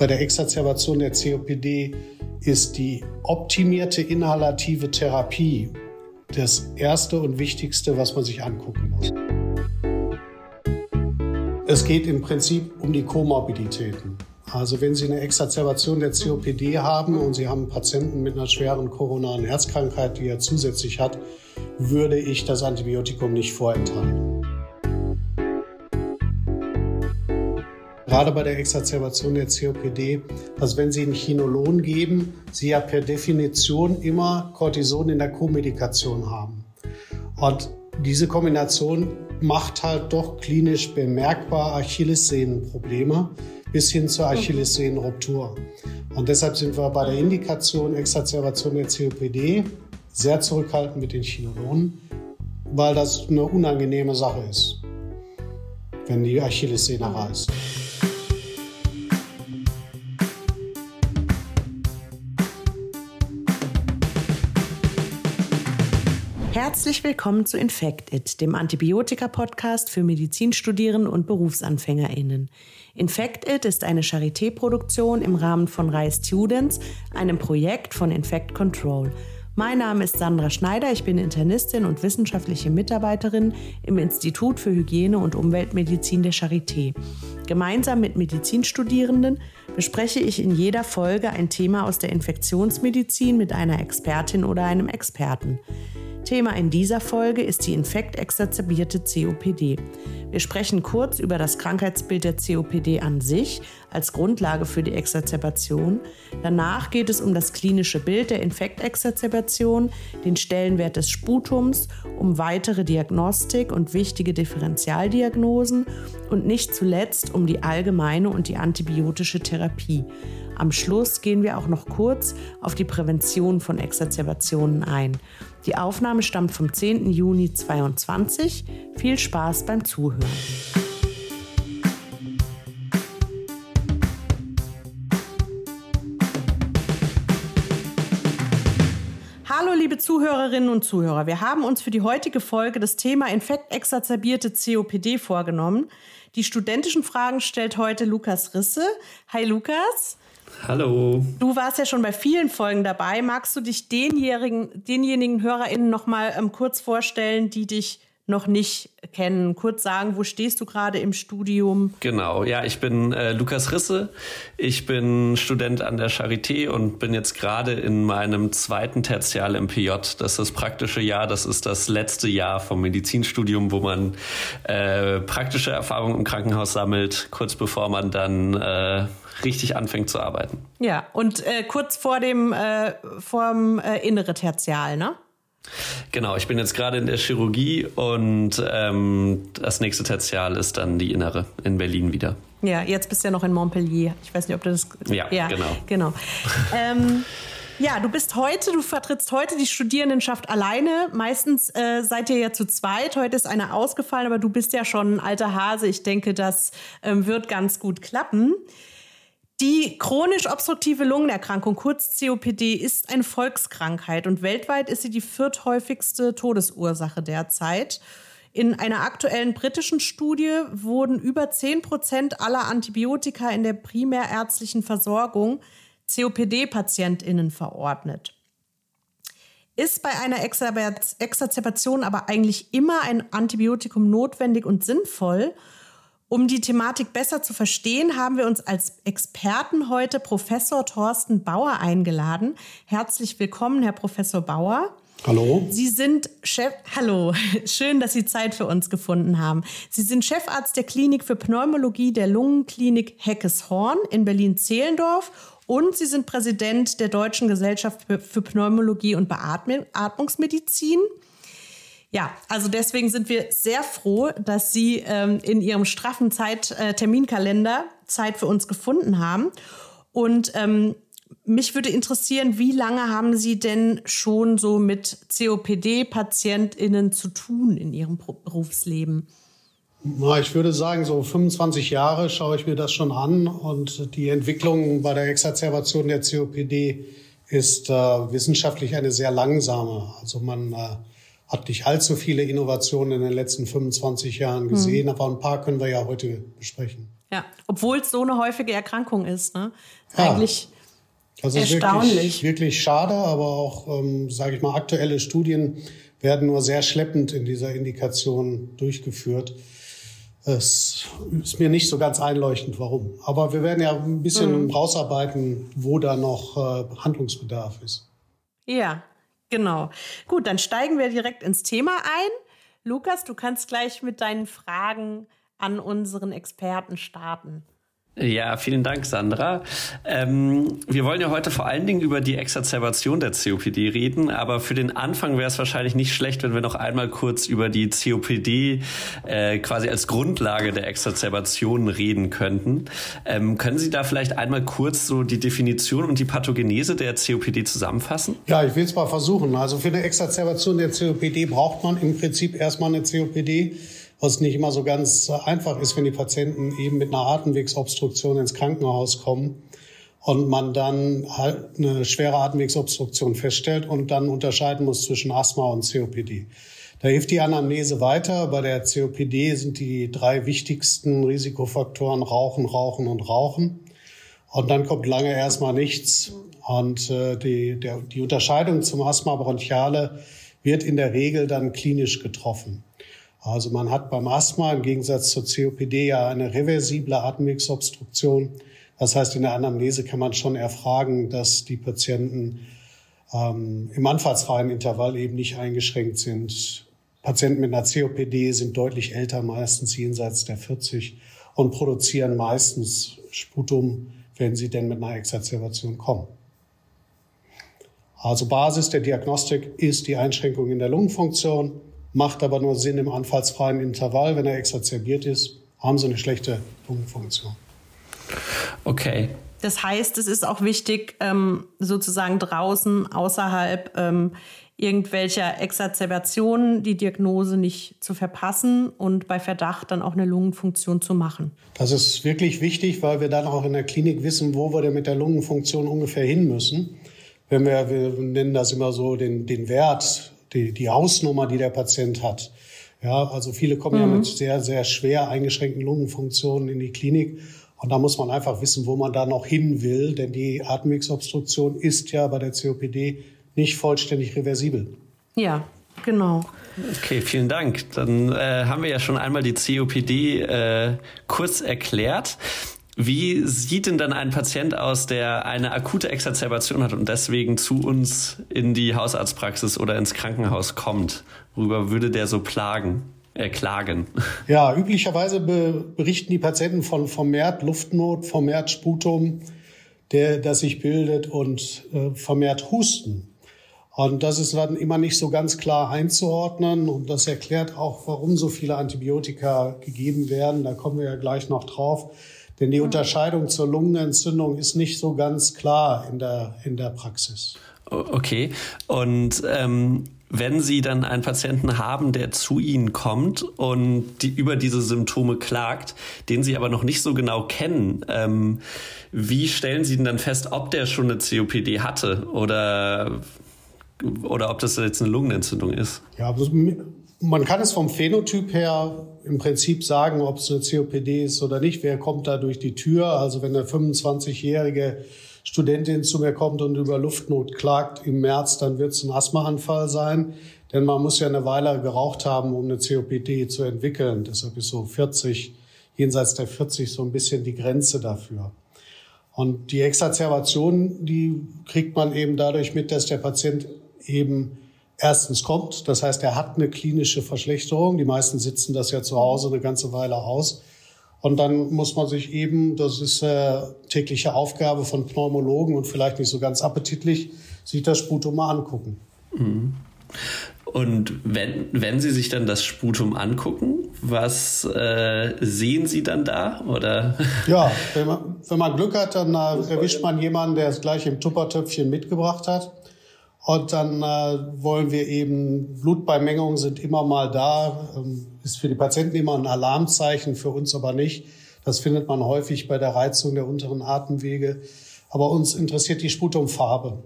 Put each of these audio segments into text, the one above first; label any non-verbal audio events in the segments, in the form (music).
Bei der Exacerbation der COPD ist die optimierte inhalative Therapie das Erste und Wichtigste, was man sich angucken muss. Es geht im Prinzip um die Komorbiditäten. Also wenn Sie eine Exacerbation der COPD haben und Sie haben einen Patienten mit einer schweren koronaren Herzkrankheit, die er zusätzlich hat, würde ich das Antibiotikum nicht vorenthalten. Gerade bei der Exacerbation der COPD, dass wenn Sie ein Chinolon geben, Sie ja per Definition immer Cortison in der Co-Medikation haben. Und diese Kombination macht halt doch klinisch bemerkbar Achillessehnenprobleme bis hin zur Achillessehnenruptur. Und deshalb sind wir bei der Indikation Exacerbation der COPD sehr zurückhaltend mit den Chinolonen, weil das eine unangenehme Sache ist, wenn die Achillessehne reißt. Herzlich willkommen zu Infect It, dem Antibiotika-Podcast für Medizinstudierende und BerufsanfängerInnen. Infect It ist eine Charité-Produktion im Rahmen von RAI Students, einem Projekt von Infect Control. Mein Name ist Sandra Schneider, ich bin Internistin und wissenschaftliche Mitarbeiterin im Institut für Hygiene und Umweltmedizin der Charité. Gemeinsam mit Medizinstudierenden bespreche ich in jeder Folge ein Thema aus der Infektionsmedizin mit einer Expertin oder einem Experten. Thema in dieser Folge ist die infektexazerbierte COPD. Wir sprechen kurz über das Krankheitsbild der COPD an sich als Grundlage für die Exazerbation. Danach geht es um das klinische Bild der Infektexazerbation, den Stellenwert des Sputums, um weitere Diagnostik und wichtige Differentialdiagnosen und nicht zuletzt um die allgemeine und die antibiotische Therapie. Am Schluss gehen wir auch noch kurz auf die Prävention von Exazerbationen ein. Die Aufnahme stammt vom 10. Juni 2022. Viel Spaß beim Zuhören. Hallo liebe Zuhörerinnen und Zuhörer, wir haben uns für die heutige Folge das Thema infektexazerbierte COPD vorgenommen. Die studentischen Fragen stellt heute Lukas Risse. Hi Lukas. Hallo. Du warst ja schon bei vielen Folgen dabei. Magst du dich denjenigen, denjenigen HörerInnen noch mal ähm, kurz vorstellen, die dich noch nicht kennen. Kurz sagen, wo stehst du gerade im Studium? Genau, ja, ich bin äh, Lukas Risse. Ich bin Student an der Charité und bin jetzt gerade in meinem zweiten Tertial im PJ. Das ist das praktische Jahr, das ist das letzte Jahr vom Medizinstudium, wo man äh, praktische Erfahrungen im Krankenhaus sammelt, kurz bevor man dann äh, richtig anfängt zu arbeiten. Ja, und äh, kurz vor dem äh, vorm äh, innere Tertial, ne? Genau, ich bin jetzt gerade in der Chirurgie und ähm, das nächste Tertial ist dann die innere in Berlin wieder. Ja, jetzt bist du ja noch in Montpellier. Ich weiß nicht, ob du das. Ja, ja genau. genau. (laughs) ähm, ja, du bist heute, du vertrittst heute die Studierendenschaft alleine. Meistens äh, seid ihr ja zu zweit. Heute ist einer ausgefallen, aber du bist ja schon ein alter Hase. Ich denke, das ähm, wird ganz gut klappen. Die chronisch obstruktive Lungenerkrankung, kurz COPD, ist eine Volkskrankheit und weltweit ist sie die vierthäufigste Todesursache derzeit. In einer aktuellen britischen Studie wurden über 10 Prozent aller Antibiotika in der primärärztlichen Versorgung COPD-PatientInnen verordnet. Ist bei einer Exazerbation aber eigentlich immer ein Antibiotikum notwendig und sinnvoll? Um die Thematik besser zu verstehen, haben wir uns als Experten heute Professor Thorsten Bauer eingeladen. Herzlich willkommen, Herr Professor Bauer. Hallo. Sie sind Chef. Hallo, (laughs) schön, dass Sie Zeit für uns gefunden haben. Sie sind Chefarzt der Klinik für Pneumologie der Lungenklinik Heckeshorn in Berlin-Zehlendorf und Sie sind Präsident der Deutschen Gesellschaft für Pneumologie und Beatmungsmedizin. Ja, also deswegen sind wir sehr froh, dass Sie ähm, in Ihrem straffen Zeit, äh, Terminkalender Zeit für uns gefunden haben. Und ähm, mich würde interessieren, wie lange haben Sie denn schon so mit COPD-PatientInnen zu tun in Ihrem Berufsleben? Ich würde sagen, so 25 Jahre schaue ich mir das schon an und die Entwicklung bei der Exazerbation der COPD ist äh, wissenschaftlich eine sehr langsame. Also man äh, hat nicht allzu viele Innovationen in den letzten 25 Jahren gesehen, mhm. aber ein paar können wir ja heute besprechen. Ja, obwohl es so eine häufige Erkrankung ist. Ne? Ja. Eigentlich also erstaunlich. Wirklich, wirklich schade, aber auch, ähm, sage ich mal, aktuelle Studien werden nur sehr schleppend in dieser Indikation durchgeführt. Es ist mir nicht so ganz einleuchtend, warum. Aber wir werden ja ein bisschen mhm. rausarbeiten, wo da noch äh, Handlungsbedarf ist. Ja, genau. Gut, dann steigen wir direkt ins Thema ein. Lukas, du kannst gleich mit deinen Fragen an unseren Experten starten. Ja, vielen Dank, Sandra. Ähm, wir wollen ja heute vor allen Dingen über die Exacerbation der COPD reden, aber für den Anfang wäre es wahrscheinlich nicht schlecht, wenn wir noch einmal kurz über die COPD äh, quasi als Grundlage der Exacerbation reden könnten. Ähm, können Sie da vielleicht einmal kurz so die Definition und die Pathogenese der COPD zusammenfassen? Ja, ich will es mal versuchen. Also für eine Exacerbation der COPD braucht man im Prinzip erstmal eine COPD was nicht immer so ganz einfach ist, wenn die Patienten eben mit einer Atemwegsobstruktion ins Krankenhaus kommen und man dann halt eine schwere Atemwegsobstruktion feststellt und dann unterscheiden muss zwischen Asthma und COPD. Da hilft die Anamnese weiter. Bei der COPD sind die drei wichtigsten Risikofaktoren Rauchen, Rauchen und Rauchen. Und dann kommt lange erstmal nichts. Und äh, die, der, die Unterscheidung zum Asthma bronchiale wird in der Regel dann klinisch getroffen. Also man hat beim Asthma im Gegensatz zur COPD ja eine reversible Atemwegsobstruktion. Das heißt, in der Anamnese kann man schon erfragen, dass die Patienten ähm, im anfallsfreien Intervall eben nicht eingeschränkt sind. Patienten mit einer COPD sind deutlich älter, meistens jenseits der 40 und produzieren meistens Sputum, wenn sie denn mit einer Exacerbation kommen. Also Basis der Diagnostik ist die Einschränkung in der Lungenfunktion macht aber nur Sinn im anfallsfreien Intervall. Wenn er exacerbiert ist, haben sie eine schlechte Lungenfunktion. Okay. Das heißt, es ist auch wichtig, ähm, sozusagen draußen, außerhalb ähm, irgendwelcher Exacerbationen die Diagnose nicht zu verpassen und bei Verdacht dann auch eine Lungenfunktion zu machen. Das ist wirklich wichtig, weil wir dann auch in der Klinik wissen, wo wir denn mit der Lungenfunktion ungefähr hin müssen. Wenn wir, wir nennen das immer so den, den Wert die, die Hausnummer, die der Patient hat. Ja, also viele kommen mhm. ja mit sehr, sehr schwer eingeschränkten Lungenfunktionen in die Klinik. Und da muss man einfach wissen, wo man da noch hin will, denn die Atemwegsobstruktion ist ja bei der COPD nicht vollständig reversibel. Ja, genau. Okay, vielen Dank. Dann äh, haben wir ja schon einmal die COPD äh, kurz erklärt. Wie sieht denn dann ein Patient aus, der eine akute Exazerbation hat und deswegen zu uns in die Hausarztpraxis oder ins Krankenhaus kommt? Worüber würde der so plagen? Äh, klagen. (laughs) Ja, üblicherweise be berichten die Patienten von vermehrt Luftnot, vermehrt Sputum, der, das sich bildet und äh, vermehrt Husten. Und das ist dann immer nicht so ganz klar einzuordnen. Und das erklärt auch, warum so viele Antibiotika gegeben werden. Da kommen wir ja gleich noch drauf. Denn die Unterscheidung zur Lungenentzündung ist nicht so ganz klar in der, in der Praxis. Okay. Und ähm, wenn Sie dann einen Patienten haben, der zu Ihnen kommt und die über diese Symptome klagt, den Sie aber noch nicht so genau kennen, ähm, wie stellen Sie denn dann fest, ob der schon eine COPD hatte oder, oder ob das jetzt eine Lungenentzündung ist? Ja, also man kann es vom Phänotyp her im Prinzip sagen, ob es eine COPD ist oder nicht. Wer kommt da durch die Tür? Also wenn eine 25-jährige Studentin zu mir kommt und über Luftnot klagt im März, dann wird es ein Asthmaanfall sein. Denn man muss ja eine Weile geraucht haben, um eine COPD zu entwickeln. Deshalb ist so 40, jenseits der 40 so ein bisschen die Grenze dafür. Und die Exacerbation, die kriegt man eben dadurch mit, dass der Patient eben erstens kommt. Das heißt, er hat eine klinische Verschlechterung. Die meisten sitzen das ja zu Hause eine ganze Weile aus. Und dann muss man sich eben, das ist äh, tägliche Aufgabe von Pneumologen und vielleicht nicht so ganz appetitlich, sich das Sputum mal angucken. Mhm. Und wenn, wenn Sie sich dann das Sputum angucken, was äh, sehen Sie dann da? Oder? Ja, wenn man, wenn man Glück hat, dann äh, erwischt man jemanden, der es gleich im Tuppertöpfchen mitgebracht hat. Und dann äh, wollen wir eben, Blutbeimengungen sind immer mal da, ähm, ist für die Patienten immer ein Alarmzeichen, für uns aber nicht. Das findet man häufig bei der Reizung der unteren Atemwege. Aber uns interessiert die Sputumfarbe.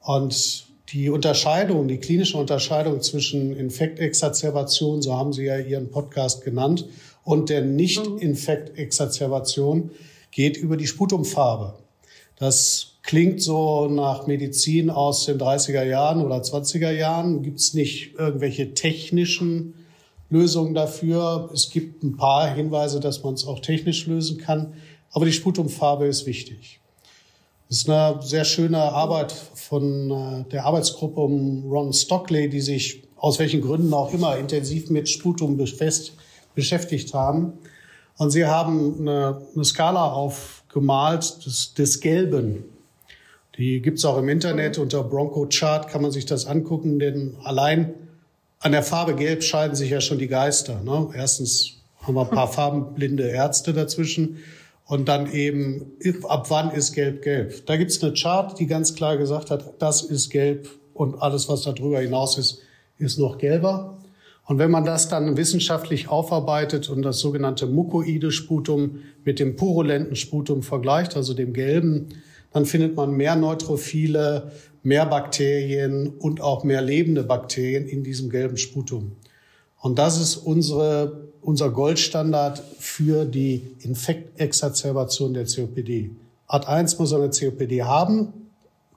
Und die Unterscheidung, die klinische Unterscheidung zwischen Infektexazerbation, so haben Sie ja Ihren Podcast genannt, und der Nicht-Infekt-Exacerbation geht über die Sputumfarbe. Das klingt so nach Medizin aus den 30er Jahren oder 20er Jahren. Gibt es nicht irgendwelche technischen Lösungen dafür? Es gibt ein paar Hinweise, dass man es auch technisch lösen kann. Aber die Sputumfarbe ist wichtig. Das ist eine sehr schöne Arbeit von äh, der Arbeitsgruppe um Ron Stockley, die sich aus welchen Gründen auch immer intensiv mit Sputum beschäftigt haben. Und sie haben eine, eine Skala aufgemalt des, des Gelben. Die gibt's auch im Internet unter Bronco Chart, kann man sich das angucken, denn allein an der Farbe Gelb scheiden sich ja schon die Geister. Ne? Erstens haben wir ein paar (laughs) farbenblinde Ärzte dazwischen und dann eben, ab wann ist Gelb gelb? Da gibt's eine Chart, die ganz klar gesagt hat, das ist gelb und alles, was darüber hinaus ist, ist noch gelber. Und wenn man das dann wissenschaftlich aufarbeitet und das sogenannte mukoide Sputum mit dem purulenten Sputum vergleicht, also dem gelben, dann findet man mehr Neutrophile, mehr Bakterien und auch mehr lebende Bakterien in diesem gelben Sputum. Und das ist unsere, unser Goldstandard für die Infektexazerbation der COPD. Art 1 muss eine COPD haben,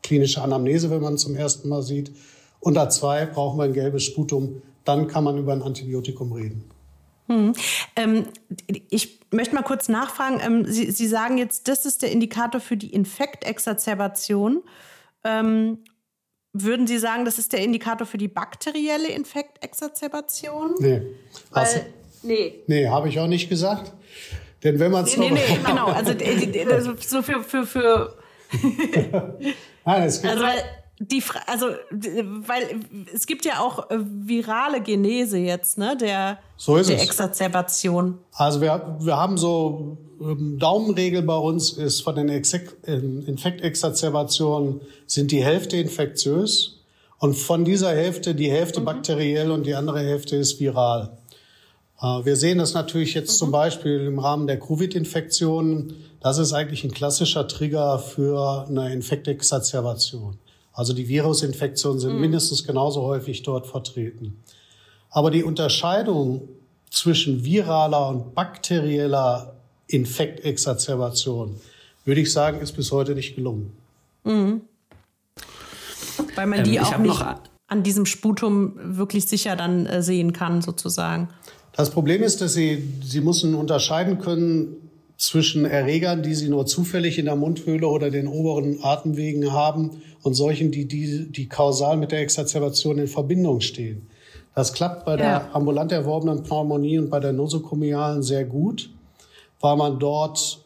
klinische Anamnese, wenn man zum ersten Mal sieht. Und Art 2 brauchen wir ein gelbes Sputum, dann kann man über ein Antibiotikum reden. Hm. Ähm, ich möchte mal kurz nachfragen. Ähm, Sie, Sie, sagen jetzt, das ist der Indikator für die Infektexazerbation. Ähm, würden Sie sagen, das ist der Indikator für die bakterielle Infektexazerbation? Nee. Weil, also, nee. Nee, habe ich auch nicht gesagt. Denn wenn man es nee, nee, nee, genau. Also, also so für, für, für (laughs) Nein, es gibt also, die also weil es gibt ja auch äh, virale Genese jetzt, ne, der so ist der es. Exazerbation. Also wir, wir haben so ähm, Daumenregel bei uns ist von den Infektexazerbationen sind die Hälfte infektiös und von dieser Hälfte die Hälfte mhm. bakteriell und die andere Hälfte ist viral. Äh, wir sehen das natürlich jetzt mhm. zum Beispiel im Rahmen der Covid-Infektionen. Das ist eigentlich ein klassischer Trigger für eine Infektexazerbation. Also die Virusinfektionen sind mhm. mindestens genauso häufig dort vertreten. Aber die Unterscheidung zwischen viraler und bakterieller Infektexazerbation, würde ich sagen, ist bis heute nicht gelungen. Mhm. Weil man die ähm, auch nicht an diesem Sputum wirklich sicher dann äh, sehen kann, sozusagen. Das Problem ist, dass Sie, Sie müssen unterscheiden können zwischen Erregern, die sie nur zufällig in der Mundhöhle oder den oberen Atemwegen haben und solchen, die, die, die kausal mit der Exazerbation in Verbindung stehen. Das klappt bei der ja. ambulant erworbenen Pneumonie und bei der nosokomialen sehr gut, weil man dort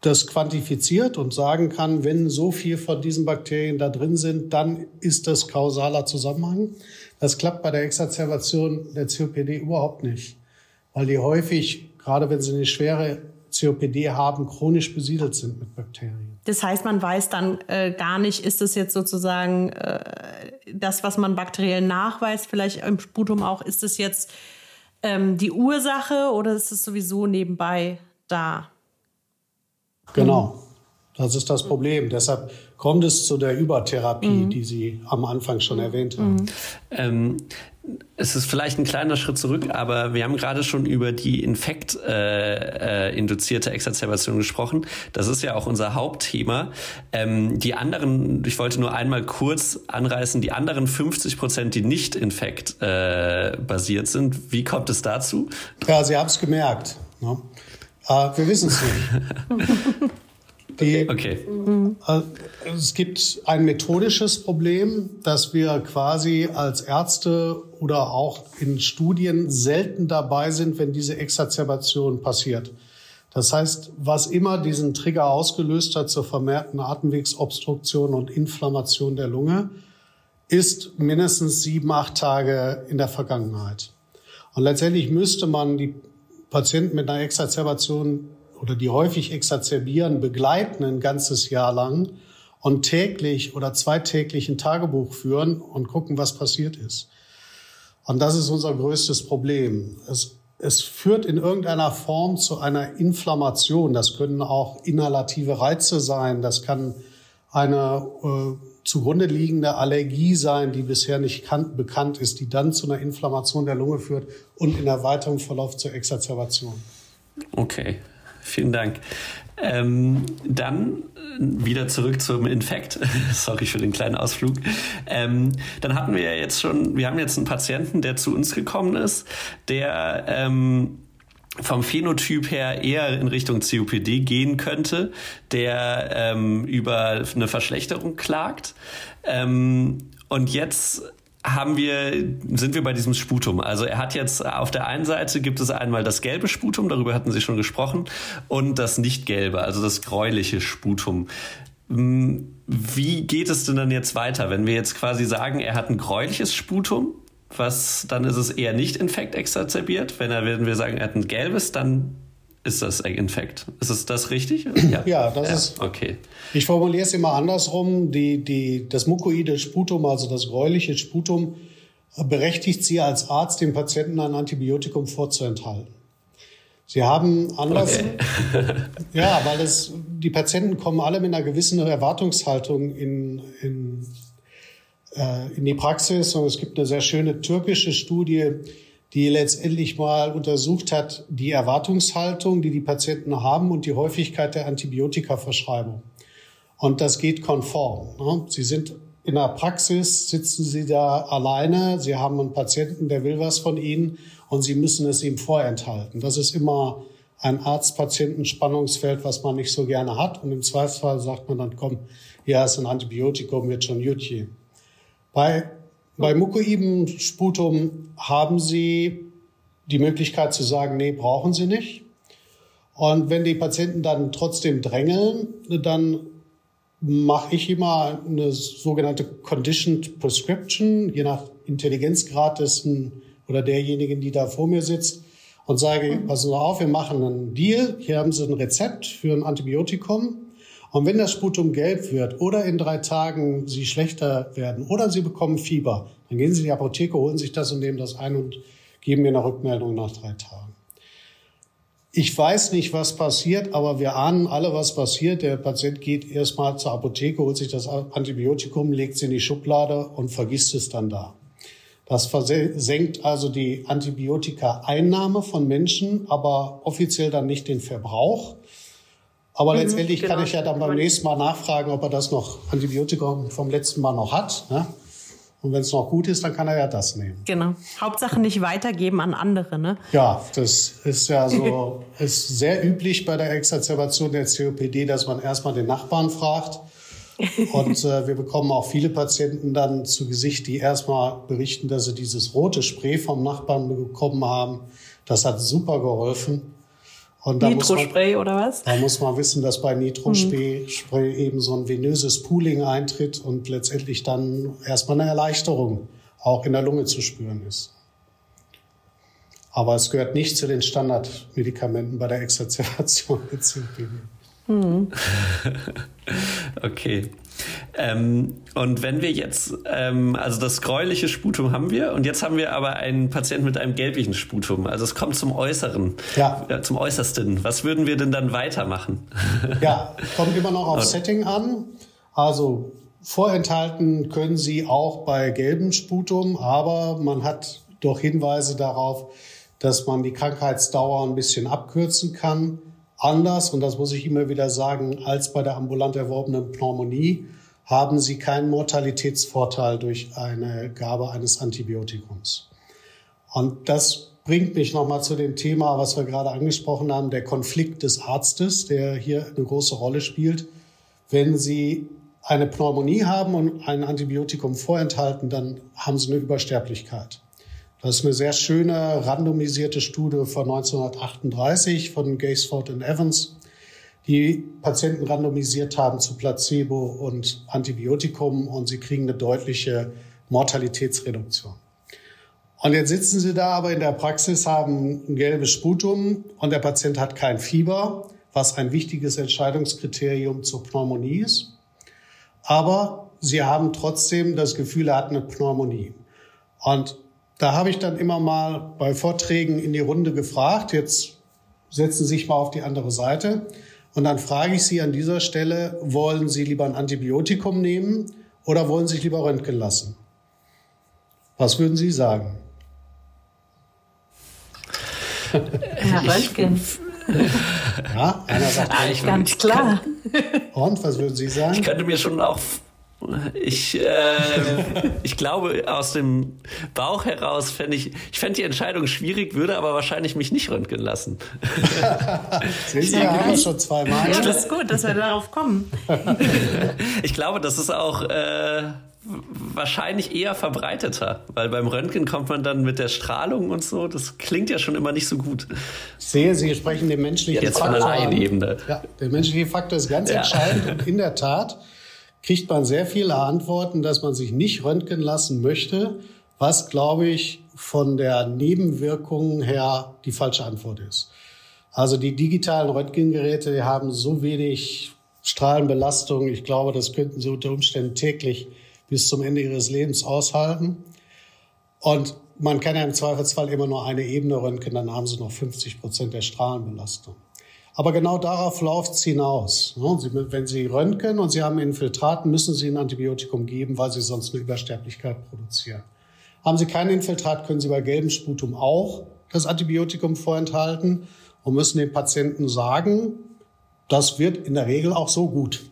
das quantifiziert und sagen kann, wenn so viel von diesen Bakterien da drin sind, dann ist das kausaler Zusammenhang. Das klappt bei der Exazerbation der COPD überhaupt nicht, weil die häufig, gerade wenn sie eine schwere COPD haben, chronisch besiedelt sind mit Bakterien. Das heißt, man weiß dann äh, gar nicht, ist es jetzt sozusagen äh, das, was man bakteriell nachweist, vielleicht im Sputum auch, ist es jetzt ähm, die Ursache oder ist es sowieso nebenbei da? Genau. Das ist das Problem. Deshalb kommt es zu der Übertherapie, mhm. die Sie am Anfang schon erwähnt haben. Mhm. Ähm, es ist vielleicht ein kleiner Schritt zurück, aber wir haben gerade schon über die infektinduzierte äh, äh, Exazerbation gesprochen. Das ist ja auch unser Hauptthema. Ähm, die anderen, ich wollte nur einmal kurz anreißen, die anderen 50 Prozent, die nicht infekt äh, sind, wie kommt es dazu? Ja, Sie haben es gemerkt. Ne? Äh, wir wissen es nicht. (laughs) Die, okay. Äh, es gibt ein methodisches Problem, dass wir quasi als Ärzte oder auch in Studien selten dabei sind, wenn diese Exazerbation passiert. Das heißt, was immer diesen Trigger ausgelöst hat zur vermehrten Atemwegsobstruktion und Inflammation der Lunge, ist mindestens sieben, acht Tage in der Vergangenheit. Und letztendlich müsste man die Patienten mit einer Exazerbation oder die häufig exazerbieren, begleiten ein ganzes Jahr lang und täglich oder zweitäglich ein Tagebuch führen und gucken, was passiert ist. Und das ist unser größtes Problem. Es, es führt in irgendeiner Form zu einer Inflammation. Das können auch inhalative Reize sein. Das kann eine äh, zugrunde liegende Allergie sein, die bisher nicht kan- bekannt ist, die dann zu einer Inflammation der Lunge führt und in der weiteren Verlauf zur Exazerbation. Okay, vielen Dank. Ähm, dann äh, wieder zurück zum Infekt. (laughs) Sorry für den kleinen Ausflug. Ähm, dann hatten wir ja jetzt schon, wir haben jetzt einen Patienten, der zu uns gekommen ist, der ähm, vom Phänotyp her eher in Richtung COPD gehen könnte, der ähm, über eine Verschlechterung klagt. Ähm, und jetzt haben wir, sind wir bei diesem Sputum. Also er hat jetzt auf der einen Seite gibt es einmal das gelbe Sputum, darüber hatten Sie schon gesprochen, und das nicht gelbe, also das gräuliche Sputum. Hm, wie geht es denn dann jetzt weiter, wenn wir jetzt quasi sagen, er hat ein gräuliches Sputum? Was, dann ist es eher nicht Infekt exazerbiert. Wenn er, wenn wir sagen, er hat ein gelbes, dann ist das Infekt. Ist es das richtig? (clears throat) Ja, ja das ja, ist. Okay. Ich formuliere es immer andersrum. Die, die, das mukoide Sputum, also das gräuliche Sputum, berechtigt Sie als Arzt, dem Patienten ein Antibiotikum vorzuenthalten. Sie haben Anlass. Okay. (laughs) ja, weil es, die Patienten kommen alle mit einer gewissen Erwartungshaltung in, in, äh, in die Praxis. Und es gibt eine sehr schöne türkische Studie, die letztendlich mal untersucht hat, die Erwartungshaltung, die die Patienten haben und die Häufigkeit der Antibiotikaverschreibung. Und das geht konform. Ne? Sie sind in der Praxis, sitzen Sie da alleine, Sie haben einen Patienten, der will was von Ihnen und Sie müssen es ihm vorenthalten. Das ist immer ein Arzt-Patienten-Spannungsfeld, was man nicht so gerne hat. Und im Zweifelsfall sagt man dann, komm, hier ist ein Antibiotikum, wird schon gehen. Bei bei mukoidem Sputum haben Sie die Möglichkeit zu sagen, nee, brauchen Sie nicht. Und wenn die Patienten dann trotzdem drängeln, dann mache ich immer eine sogenannte Conditioned Prescription, je nach Intelligenzgrad dessen oder derjenigen, die da vor mir sitzt, und sage, passen Sie auf, wir machen einen Deal. Hier haben Sie ein Rezept für ein Antibiotikum. Und wenn das Sputum gelb wird oder in drei Tagen Sie schlechter werden oder Sie bekommen Fieber, dann gehen Sie in die Apotheke, holen sich das und nehmen das ein und geben mir eine Rückmeldung nach drei Tagen. Ich weiß nicht, was passiert, aber wir ahnen alle, was passiert. Der Patient geht erstmal zur Apotheke, holt sich das Antibiotikum, legt es in die Schublade und vergisst es dann da. Das versenkt also die Antibiotika-Einnahme von Menschen, aber offiziell dann nicht den Verbrauch. Aber mhm, letztendlich genau. kann ich ja dann beim nächsten Mal nachfragen, ob er das noch Antibiotikum vom letzten Mal noch hat. Ne? Und wenn es noch gut ist, dann kann er ja das nehmen. Genau. Hauptsache nicht weitergeben an andere, ne? Ja, das ist ja so, (laughs) ist sehr üblich bei der Exazerbation der COPD, dass man erstmal den Nachbarn fragt. (laughs) Und äh, wir bekommen auch viele Patienten dann zu Gesicht, die erstmal berichten, dass sie dieses rote Spray vom Nachbarn bekommen haben. Das hat super geholfen. Nitrospray oder was? Da muss man wissen, dass bei Nitrospray mhm. eben so ein venöses Pooling eintritt und letztendlich dann erstmal eine Erleichterung auch in der Lunge zu spüren ist. Aber es gehört nicht zu den Standardmedikamenten bei der Exazeration mit. Mhm. okay. Ähm, und wenn wir jetzt, ähm, also das gräuliche Sputum haben wir und jetzt haben wir aber einen Patienten mit einem gelblichen Sputum. Also es kommt zum Äußeren, ja. äh, zum Äußersten. Was würden wir denn dann weitermachen? ja, kommt immer noch auf (laughs) Setting an. Also vorenthalten können Sie auch bei gelbem Sputum, aber man hat doch Hinweise darauf, dass man die Krankheitsdauer ein bisschen abkürzen kann anders, und das muss ich immer wieder sagen, als bei der ambulant erworbenen Pneumonie, haben sie keinen Mortalitätsvorteil durch eine Gabe eines Antibiotikums. Und das bringt mich nochmal zu dem Thema, was wir gerade angesprochen haben, der Konflikt des Arztes, der hier eine große Rolle spielt. Wenn Sie eine Pneumonie haben und ein Antibiotikum vorenthalten, dann haben Sie eine Übersterblichkeit. Das ist eine sehr schöne randomisierte Studie von 1938 von Gaisford und Evans, die Patienten randomisiert haben zu Placebo und Antibiotikum und sie kriegen eine deutliche Mortalitätsreduktion. Und jetzt sitzen Sie da aber in der Praxis, haben ein gelbes Sputum und der Patient hat kein Fieber, was ein wichtiges Entscheidungskriterium zur Pneumonie ist. Aber Sie haben trotzdem das Gefühl, er hat eine Pneumonie. Und da habe ich dann immer mal bei Vorträgen in die Runde gefragt, jetzt setzen Sie sich mal auf die andere Seite. Und dann frage ich Sie an dieser Stelle, wollen Sie lieber ein Antibiotikum nehmen oder wollen Sie sich lieber röntgen lassen? Was würden Sie sagen? Herr Röntgen. Ja, einer sagt ah, ich ganz klar. (laughs) Und was würden Sie sagen? Ich könnte mir schon auch ich, äh, (laughs) ich glaube, aus dem Bauch heraus fände ich, ich fände die Entscheidung schwierig, würde aber wahrscheinlich mich nicht röntgen lassen. (laughs) Sie, ja, schon zweimal. Ja, das ist gut, dass wir darauf kommen. (laughs) ich glaube, das ist auch äh, wahrscheinlich eher verbreiteter, weil beim Röntgen kommt man dann mit der Strahlung und so. Das klingt ja schon immer nicht so gut. Ich sehe, Sie sprechen den menschlichen Jetzt Faktor. Jetzt von der Laienebene. Ja, der menschliche Faktor ist ganz ja. entscheidend und in der Tat kriegt man sehr viele Antworten, dass man sich nicht röntgen lassen möchte, was, glaube ich, von der Nebenwirkung her die falsche Antwort ist. Also die digitalen Röntgengeräte die haben so wenig Strahlenbelastung. Ich glaube, das könnten sie unter Umständen täglich bis zum Ende ihres Lebens aushalten. Und man kann ja im Zweifelsfall immer nur eine Ebene röntgen, dann haben sie noch 50 Prozent der Strahlenbelastung. Aber genau darauf läuft es hinaus. Wenn Sie röntgen und Sie haben Infiltraten, müssen Sie ein Antibiotikum geben, weil Sie sonst eine Übersterblichkeit produzieren. Haben Sie kein Infiltrat, können Sie bei gelbem Sputum auch das Antibiotikum vorenthalten und müssen dem Patienten sagen, das wird in der Regel auch so gut.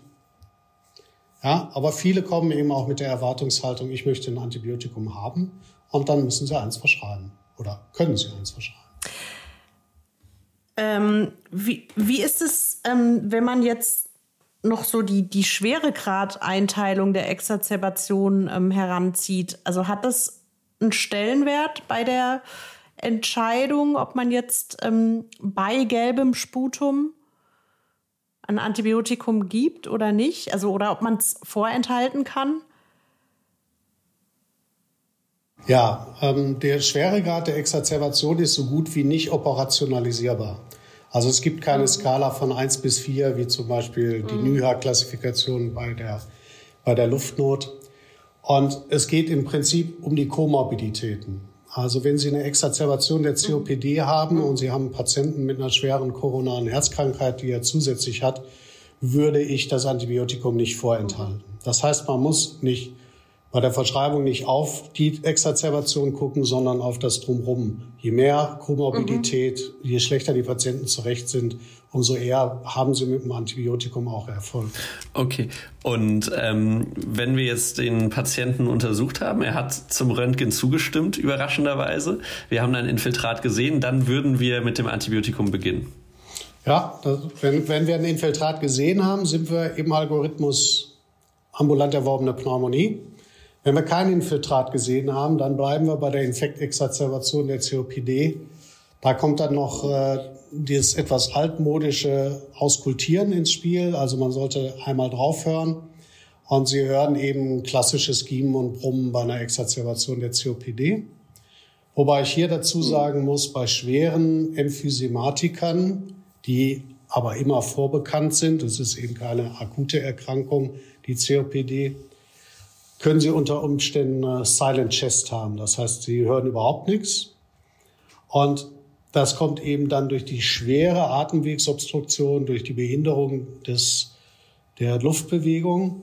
Ja, aber viele kommen eben auch mit der Erwartungshaltung, ich möchte ein Antibiotikum haben und dann müssen sie eins verschreiben oder können sie eins verschreiben. Ähm, wie, wie ist es, ähm, wenn man jetzt noch so die, die Schweregradeinteilung der Exazerbation ähm, heranzieht? Also hat das einen Stellenwert bei der Entscheidung, ob man jetzt ähm, bei gelbem Sputum ein Antibiotikum gibt oder nicht? Also, oder ob man es vorenthalten kann? Ja, ähm, der Schweregrad der Exazerbation ist so gut wie nicht operationalisierbar. Also es gibt keine Skala von 1 bis 4, wie zum Beispiel die mhm. NYHA-Klassifikation bei der, bei der Luftnot. Und es geht im Prinzip um die Komorbiditäten. Also wenn Sie eine Exazerbation der COPD haben mhm. und Sie haben einen Patienten mit einer schweren koronaren Herzkrankheit, die er zusätzlich hat, würde ich das Antibiotikum nicht vorenthalten. Das heißt, man muss nicht bei der Verschreibung nicht auf die Exazerbation gucken, sondern auf das Drumherum. Je mehr Komorbidität, mhm. je schlechter die Patienten zurecht sind, umso eher haben sie mit dem Antibiotikum auch Erfolg. Okay. Und ähm, wenn wir jetzt den Patienten untersucht haben, er hat zum Röntgen zugestimmt, überraschenderweise. Wir haben ein Infiltrat gesehen, dann würden wir mit dem Antibiotikum beginnen. Ja, das, wenn, wenn wir ein Infiltrat gesehen haben, sind wir im Algorithmus ambulant erworbene Pneumonie. Wenn wir kein Infiltrat gesehen haben, dann bleiben wir bei der Infektexazerbation der COPD. Da kommt dann noch äh, dieses etwas altmodische Auskultieren ins Spiel. Also man sollte einmal draufhören. Und Sie hören eben klassisches Giemen und Brummen bei einer Exazerbation der COPD. Wobei ich hier dazu sagen muss, bei schweren Emphysematikern, die aber immer vorbekannt sind, es ist eben keine akute Erkrankung, die COPD, können Sie unter Umständen Silent Chest haben. Das heißt, Sie hören überhaupt nichts. Und das kommt eben dann durch die schwere Atemwegsobstruktion, durch die Behinderung des, der Luftbewegung.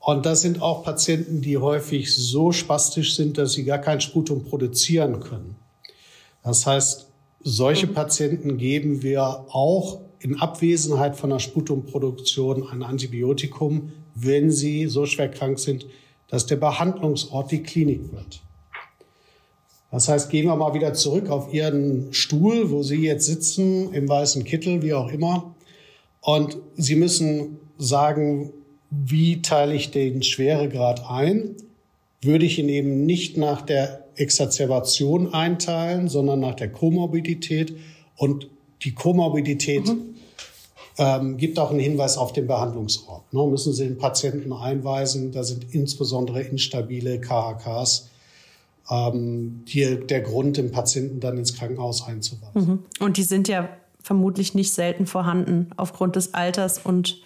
Und das sind auch Patienten, die häufig so spastisch sind, dass sie gar kein Sputum produzieren können. Das heißt, solche. Patienten geben wir auch in Abwesenheit von der Sputumproduktion ein Antibiotikum, wenn sie so schwer krank sind, dass der Behandlungsort die Klinik wird. Das heißt, gehen wir mal wieder zurück auf Ihren Stuhl, wo Sie jetzt sitzen, im weißen Kittel, wie auch immer. Und Sie müssen sagen, wie teile ich den Schweregrad ein? Würde ich ihn eben nicht nach der Exazerbation einteilen, sondern nach der Komorbidität. Und die Komorbidität mhm ähm, gibt auch einen Hinweis auf den Behandlungsort. Ne, müssen Sie den Patienten einweisen, da sind insbesondere instabile KHKs ähm, die, der Grund, den Patienten dann ins Krankenhaus einzuweisen. Mhm. Und die sind ja vermutlich nicht selten vorhanden aufgrund des Alters und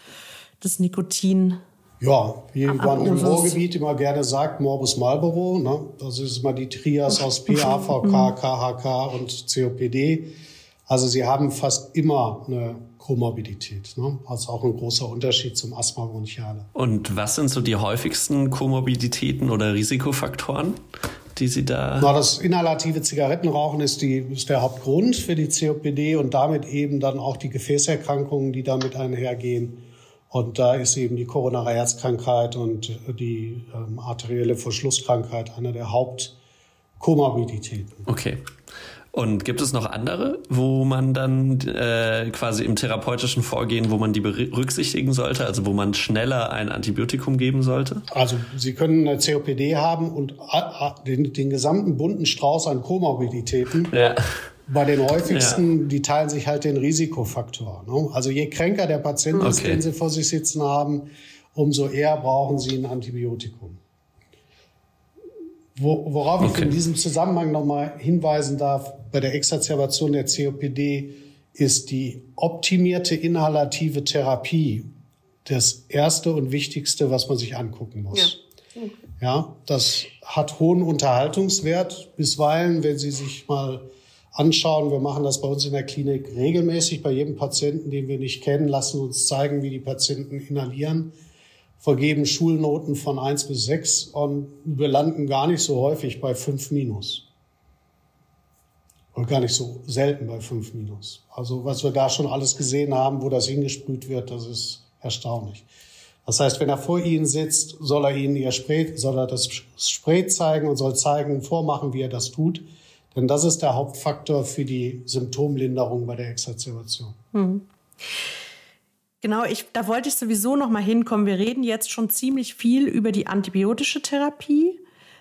des Nikotin. Ja, wie man im Ruhrgebiet immer gerne sagt, Morbus Marlboro. Ne? Das ist immer die Trias aus (laughs) PAVK, KHK und COPD. Also sie haben fast immer eine Komorbidität. Ne? Also auch ein großer Unterschied zum Asthma bronchiale. Und was sind so die häufigsten Komorbiditäten oder Risikofaktoren? die Sie da. Na, das inhalative Zigarettenrauchen ist, die, ist der Hauptgrund für die COPD und damit eben dann auch die Gefäßerkrankungen, die damit einhergehen. Und da ist eben die koronare Herzkrankheit und die ähm, arterielle Verschlusskrankheit einer der Hauptkomorbiditäten. Okay. Und gibt es noch andere, wo man dann äh, quasi im therapeutischen Vorgehen, wo man die berücksichtigen sollte, also wo man schneller ein Antibiotikum geben sollte? Also Sie können eine COPD haben und den, den gesamten bunten Strauß an Komorbiditäten. Ja. Bei den häufigsten, ja. die teilen sich halt den Risikofaktor. Ne? Also je kränker der Patient okay. ist, den Sie vor sich sitzen haben, umso eher brauchen Sie ein Antibiotikum. Wo, worauf okay. ich in diesem Zusammenhang nochmal hinweisen darf, bei der Exacerbation der COPD ist die optimierte inhalative Therapie das erste und wichtigste, was man sich angucken muss. Ja, ja das hat hohen Unterhaltungswert. Bisweilen, wenn Sie sich mal anschauen, wir machen das bei uns in der Klinik regelmäßig, bei jedem Patienten, den wir nicht kennen, lassen uns zeigen, wie die Patienten inhalieren vergeben Schulnoten von eins bis sechs und wir landen gar nicht so häufig bei fünf minus. Und gar nicht so selten bei fünf minus. Also was wir da schon alles gesehen haben, wo das hingesprüht wird, das ist erstaunlich. Das heißt, wenn er vor Ihnen sitzt, soll er Ihnen Ihr Spray, soll er das Spray zeigen und soll zeigen, vormachen, wie er das tut. Denn das ist der Hauptfaktor für die Symptomlinderung bei der Exazerbation. Mhm. Genau, ich, da wollte ich sowieso noch mal hinkommen. Wir reden jetzt schon ziemlich viel über die antibiotische Therapie,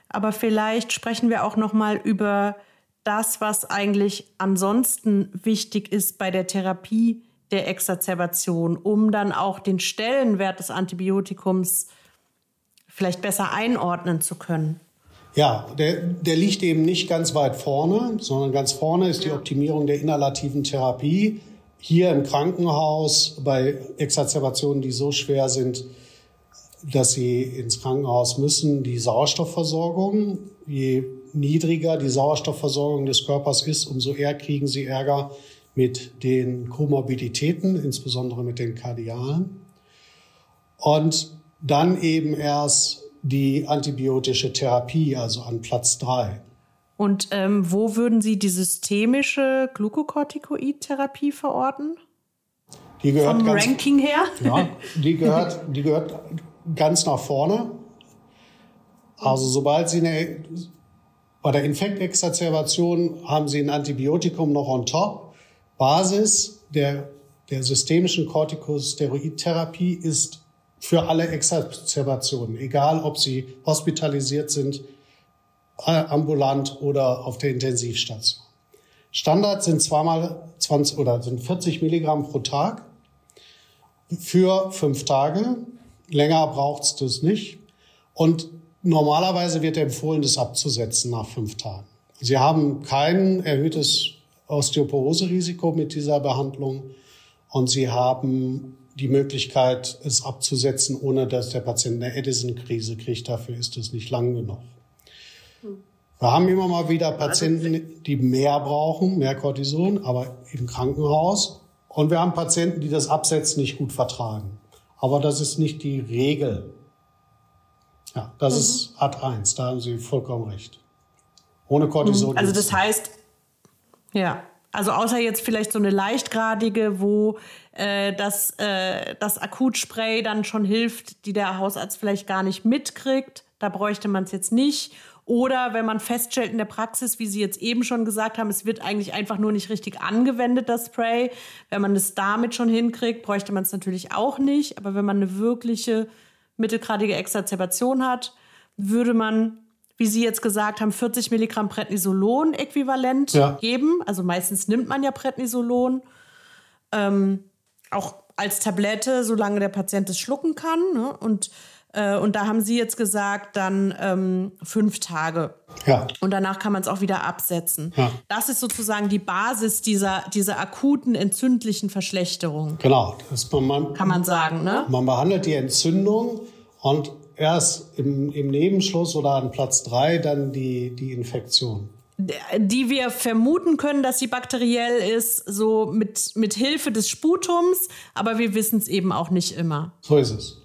aber vielleicht sprechen wir auch noch mal über das, was eigentlich ansonsten wichtig ist bei der Therapie der Exazerbation, um dann auch den Stellenwert des Antibiotikums vielleicht besser einordnen zu können. Ja, der, der liegt eben nicht ganz weit vorne, sondern ganz vorne ist die Optimierung der inhalativen Therapie hier im Krankenhaus bei Exazerbationen, die so schwer sind, dass sie ins Krankenhaus müssen, die Sauerstoffversorgung. Je niedriger die Sauerstoffversorgung des Körpers ist, umso eher kriegen sie Ärger mit den Komorbiditäten, insbesondere mit den Kardialen. Und dann eben erst die antibiotische Therapie, also an Platz drei. Und ähm, wo würden Sie die systemische Glukokortikoid-Therapie verorten? Die gehört Vom ganz, Ranking her? Ja, die gehört, die gehört ganz nach vorne. Also sobald Sie eine, bei der Infektexazerbation haben Sie ein Antibiotikum noch on top. Basis der, der systemischen Corticosteroidtherapie ist für alle Exazerbationen, egal ob sie hospitalisiert sind ambulant oder auf der Intensivstation. Standard sind zweimal 20 oder sind 40 Milligramm pro Tag für fünf Tage. Länger braucht es das nicht. Und normalerweise wird empfohlen, das abzusetzen nach fünf Tagen. Sie haben kein erhöhtes Osteoporose-Risiko mit dieser Behandlung und Sie haben die Möglichkeit, es abzusetzen, ohne dass der Patient eine Edison-Krise kriegt. Dafür ist es nicht lang genug. Wir haben immer mal wieder Patienten, die mehr brauchen, mehr Cortison, aber im Krankenhaus. Und wir haben Patienten, die das Absetzen nicht gut vertragen. Aber das ist nicht die Regel. Ja, das mhm. ist Art 1, da haben Sie vollkommen recht. Ohne Cortison. Mhm. Also das heißt, ja, also außer jetzt vielleicht so eine leichtgradige, wo äh, das, äh, das Akutspray dann schon hilft, die der Hausarzt vielleicht gar nicht mitkriegt. Da bräuchte man es jetzt nicht. Oder wenn man feststellt in der Praxis, wie Sie jetzt eben schon gesagt haben, es wird eigentlich einfach nur nicht richtig angewendet, das Spray. Wenn man es damit schon hinkriegt, bräuchte man es natürlich auch nicht. Aber wenn man eine wirkliche mittelgradige Exazerbation hat, würde man, wie Sie jetzt gesagt haben, 40 Milligramm Prednisolon äquivalent ja. geben. Also meistens nimmt man ja Prednisolon. Ähm, auch als Tablette, solange der Patient es schlucken kann. Ne? Und äh, und da haben Sie jetzt gesagt, dann ähm, fünf Tage. Ja. Und danach kann man es auch wieder absetzen. Ja. Das ist sozusagen die Basis dieser, dieser akuten entzündlichen Verschlechterung. Genau. Das man, kann man sagen. Ne? Man behandelt die Entzündung und erst im, im Nebenschluss oder an Platz drei dann die, die Infektion. die wir vermuten können, dass sie bakteriell ist, so mit, mit Hilfe des Sputums, aber wir wissen es eben auch nicht immer. So ist es.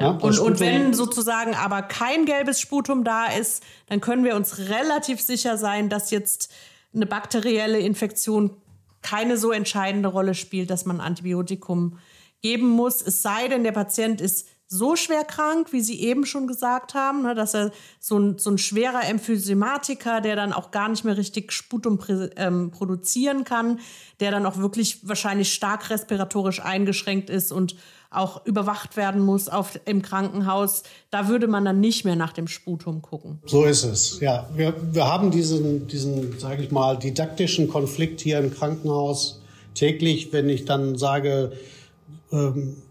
Ja, und, und wenn sozusagen aber kein gelbes Sputum da ist, dann können wir uns relativ sicher sein, dass jetzt eine bakterielle Infektion keine so entscheidende Rolle spielt, dass man Antibiotikum geben muss. Es sei denn, der Patient ist so schwer krank, wie Sie eben schon gesagt haben, ne, dass er so ein, so ein schwerer Emphysematiker, der dann auch gar nicht mehr richtig Sputum ähm, produzieren kann, der dann auch wirklich wahrscheinlich stark respiratorisch eingeschränkt ist und auch überwacht werden muss auf, im Krankenhaus, da würde man dann nicht mehr nach dem Sputum gucken. So ist es, ja. Wir, wir haben diesen, diesen sage ich mal, didaktischen Konflikt hier im Krankenhaus täglich, wenn ich dann sage,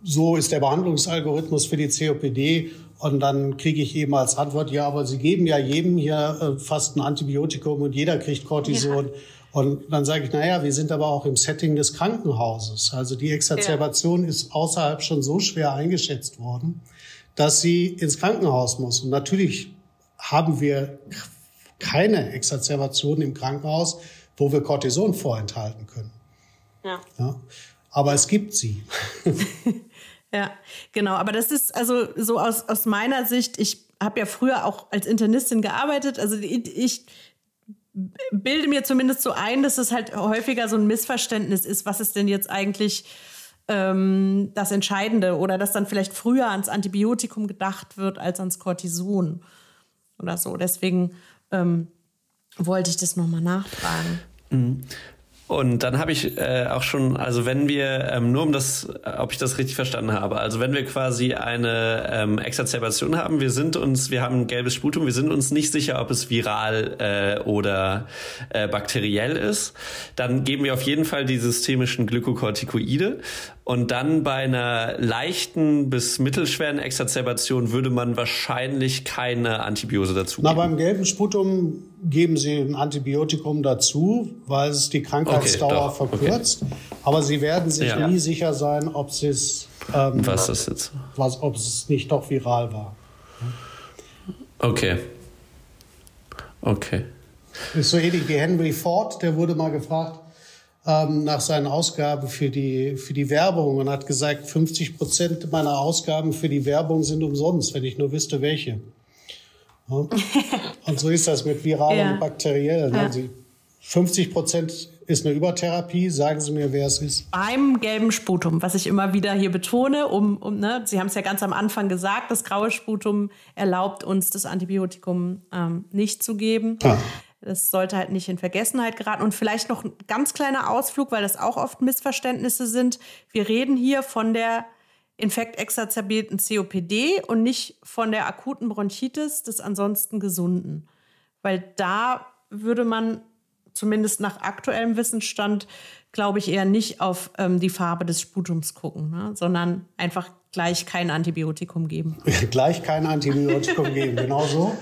so ist der Behandlungsalgorithmus für die COPD. Und dann kriege ich eben als Antwort, ja, aber Sie geben ja jedem hier äh, fast ein Antibiotikum und jeder kriegt Cortison. Ja. Und dann sage ich, naja, wir sind aber auch im Setting des Krankenhauses. Also die Exazerbation ja. ist außerhalb schon so schwer eingeschätzt worden, dass sie ins Krankenhaus muss. Und natürlich haben wir keine Exazerbation im Krankenhaus, wo wir Cortison vorenthalten können. Ja. ja. Aber es gibt sie. (laughs) ja, genau. Aber das ist also so aus, aus meiner Sicht, ich habe ja früher auch als Internistin gearbeitet. Also ich bilde mir zumindest so ein, dass es halt häufiger so ein Missverständnis ist, was ist denn jetzt eigentlich ähm, das Entscheidende oder dass dann vielleicht früher ans Antibiotikum gedacht wird als ans Cortison oder so. Deswegen ähm, wollte ich das nochmal nachfragen. Mhm. Und dann habe ich äh, auch schon, also wenn wir, ähm, nur um das, ob ich das richtig verstanden habe, also wenn wir quasi eine ähm, Exazerbation haben, wir sind uns, wir haben ein gelbes Sputum, wir sind uns nicht sicher, ob es viral äh, oder äh, bakteriell ist, dann geben wir auf jeden Fall die systemischen Glykokortikoide und dann bei einer leichten bis mittelschweren Exazerbation würde man wahrscheinlich keine Antibiose dazu geben. Na, beim gelben Sputum geben Sie ein Antibiotikum dazu, weil es die Krankheitsdauer okay, verkürzt. Okay. Aber Sie werden sich ja. nie sicher sein, ob es ähm, was ist jetzt? Was, ob es nicht doch viral war. Okay. Okay. ist so ähnlich wie Henry Ford, der wurde mal gefragt, ähm, nach seinen Ausgaben für die, für die Werbung und hat gesagt, 50 Prozent meiner Ausgaben für die Werbung sind umsonst, wenn ich nur wüsste, welche. Und so ist das mit viralen ja. und bakteriellen. Ja. Also 50 Prozent ist eine Übertherapie. Sagen Sie mir, wer es ist. Beim gelben Sputum, was ich immer wieder hier betone, um, um ne, Sie haben es ja ganz am Anfang gesagt, das graue Sputum erlaubt uns, das Antibiotikum ähm, nicht zu geben. Ah. Das sollte halt nicht in Vergessenheit geraten. Und vielleicht noch ein ganz kleiner Ausflug, weil das auch oft Missverständnisse sind. Wir reden hier von der infektexazerbierten COPD und nicht von der akuten Bronchitis des ansonsten Gesunden. Weil da würde man zumindest nach aktuellem Wissensstand, glaube ich, eher nicht auf ähm, die Farbe des Sputums gucken, ne? sondern einfach gleich kein Antibiotikum geben. (laughs) gleich kein Antibiotikum geben, genau so.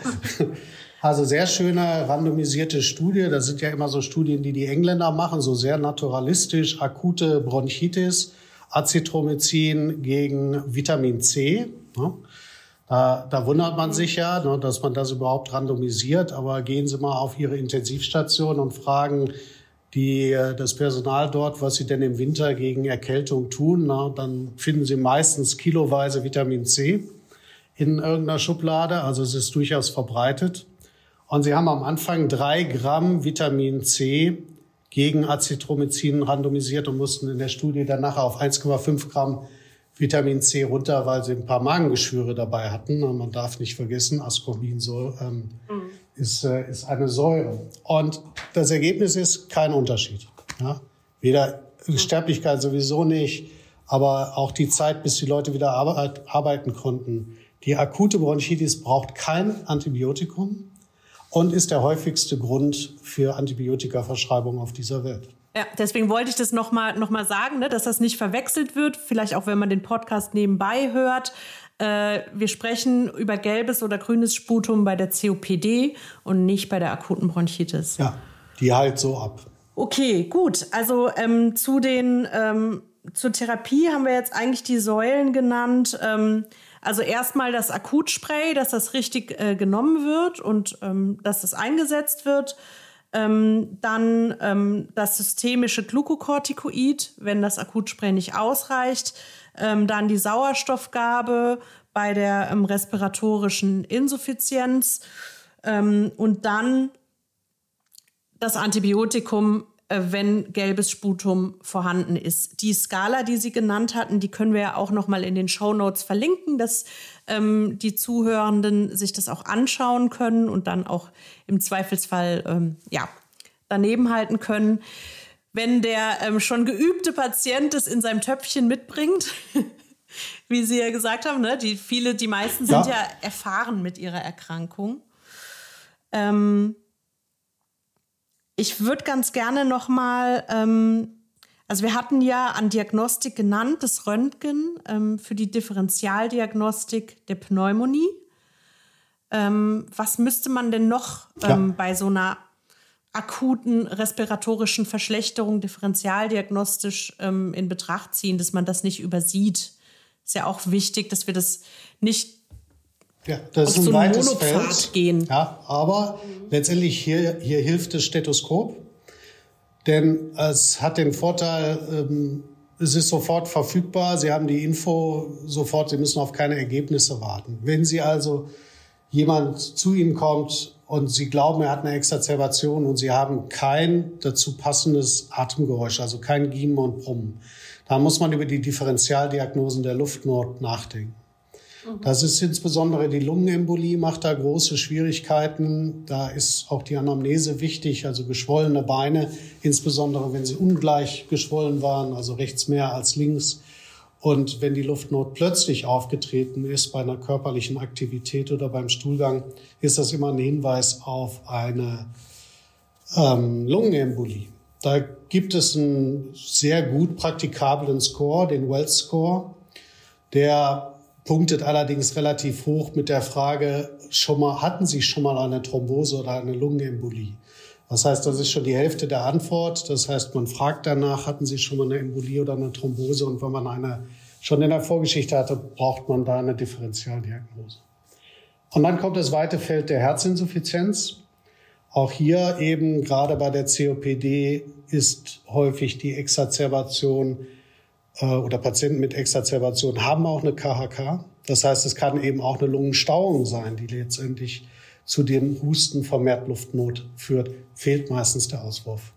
Also sehr schöne randomisierte Studie. Das sind ja immer so Studien, die die Engländer machen, so sehr naturalistisch, akute Bronchitis, Azithromycin gegen Vitamin C. Da, da wundert man sich ja, ne, dass man das überhaupt randomisiert. Aber gehen Sie mal auf Ihre Intensivstation und fragen die, das Personal dort, was sie denn im Winter gegen Erkältung tun. Dann finden Sie meistens kiloweise Vitamin C in irgendeiner Schublade. Also es ist durchaus verbreitet. Und sie haben am Anfang drei Gramm Vitamin C gegen Azithromycin randomisiert und mussten in der Studie dann nachher auf 1,5 Gramm Vitamin C runter, weil sie ein paar Magengeschwüre dabei hatten. Und man darf nicht vergessen, Ascorbin so, ähm, mhm. ist, äh, ist eine Säure. Und das Ergebnis ist kein Unterschied. Ja? Weder mhm. Sterblichkeit sowieso nicht, aber auch die Zeit, bis die Leute wieder arbeit, arbeiten konnten. Die akute Bronchitis braucht kein Antibiotikum und ist der häufigste Grund für Antibiotikaverschreibung auf dieser Welt. Ja, deswegen wollte ich das nochmal noch mal sagen, ne, dass das nicht verwechselt wird. Vielleicht auch, wenn man den Podcast nebenbei hört. Äh, wir sprechen über gelbes oder grünes Sputum bei der COPD und nicht bei der akuten Bronchitis. Ja, die halt so ab. Okay, gut. Also ähm, zu den ähm, zur Therapie haben wir jetzt eigentlich die Säulen genannt. Ähm, also erstmal das Akutspray, dass das richtig äh, genommen wird und ähm, dass das eingesetzt wird. Ähm, dann ähm, das systemische Glukokortikoid, wenn das Akutspray nicht ausreicht. Ähm, dann die Sauerstoffgabe bei der ähm, respiratorischen Insuffizienz. Ähm, und dann das Antibiotikum wenn gelbes Sputum vorhanden ist. Die Skala, die Sie genannt hatten, die können wir ja auch noch mal in den Show Notes verlinken, dass ähm, die Zuhörenden sich das auch anschauen können und dann auch im Zweifelsfall ähm, ja daneben halten können. Wenn der ähm, schon geübte Patient es in seinem Töpfchen mitbringt, (laughs) wie Sie ja gesagt haben, ne? die viele, die meisten sind ja, ja erfahren mit ihrer Erkrankung. Ähm, ich würde ganz gerne noch mal, ähm, also wir hatten ja an Diagnostik genannt, das Röntgen ähm, für die Differentialdiagnostik der Pneumonie. Ähm, was müsste man denn noch ja. Ähm, bei so einer akuten respiratorischen Verschlechterung differentialdiagnostisch ähm, in Betracht ziehen, dass man das nicht übersieht? Ist ja auch wichtig, dass wir das nicht ja, das ist ein so weites Feld. Gehen. Ja, aber letztendlich hier, hier hilft das Stethoskop, denn es hat den Vorteil, ähm, es ist sofort verfügbar. Sie haben die Info sofort. Sie müssen auf keine Ergebnisse warten. Wenn Sie also jemand zu Ihnen kommt und Sie glauben, er hat eine Exazerbation und Sie haben kein dazu passendes Atemgeräusch, also kein Giemen und Brummen, dann muss man über die Differentialdiagnosen der Luftnot nachdenken. Mhm. Das ist insbesondere die Lungenembolie macht da große Schwierigkeiten. Da ist auch die Anamnese wichtig, also geschwollene Beine, insbesondere wenn sie ungleich geschwollen waren, also rechts mehr als links. Und wenn die Luftnot plötzlich aufgetreten ist bei einer körperlichen Aktivität oder beim Stuhlgang, ist das immer ein Hinweis auf eine ähm, Lungenembolie. Da gibt es einen sehr gut praktikablen Score, den Wells Score, der punktet allerdings relativ hoch mit der Frage, schon mal, hatten Sie schon mal eine Thrombose oder eine Lungenembolie? Das heißt, das ist schon die Hälfte der Antwort. Das heißt, man fragt danach, hatten Sie schon mal eine Embolie oder eine Thrombose? Und wenn man eine schon in der Vorgeschichte hatte, braucht man da eine Differentialdiagnose. Und dann kommt das weite Feld der Herzinsuffizienz. Auch hier eben gerade bei der COPD ist häufig die Exazerbation oder Patienten mit Exazerbation haben auch eine KHK. Das heißt, es kann eben auch eine Lungenstauung sein, die letztendlich zu dem Husten vermehrt Luftnot führt. Fehlt meistens der Auswurf.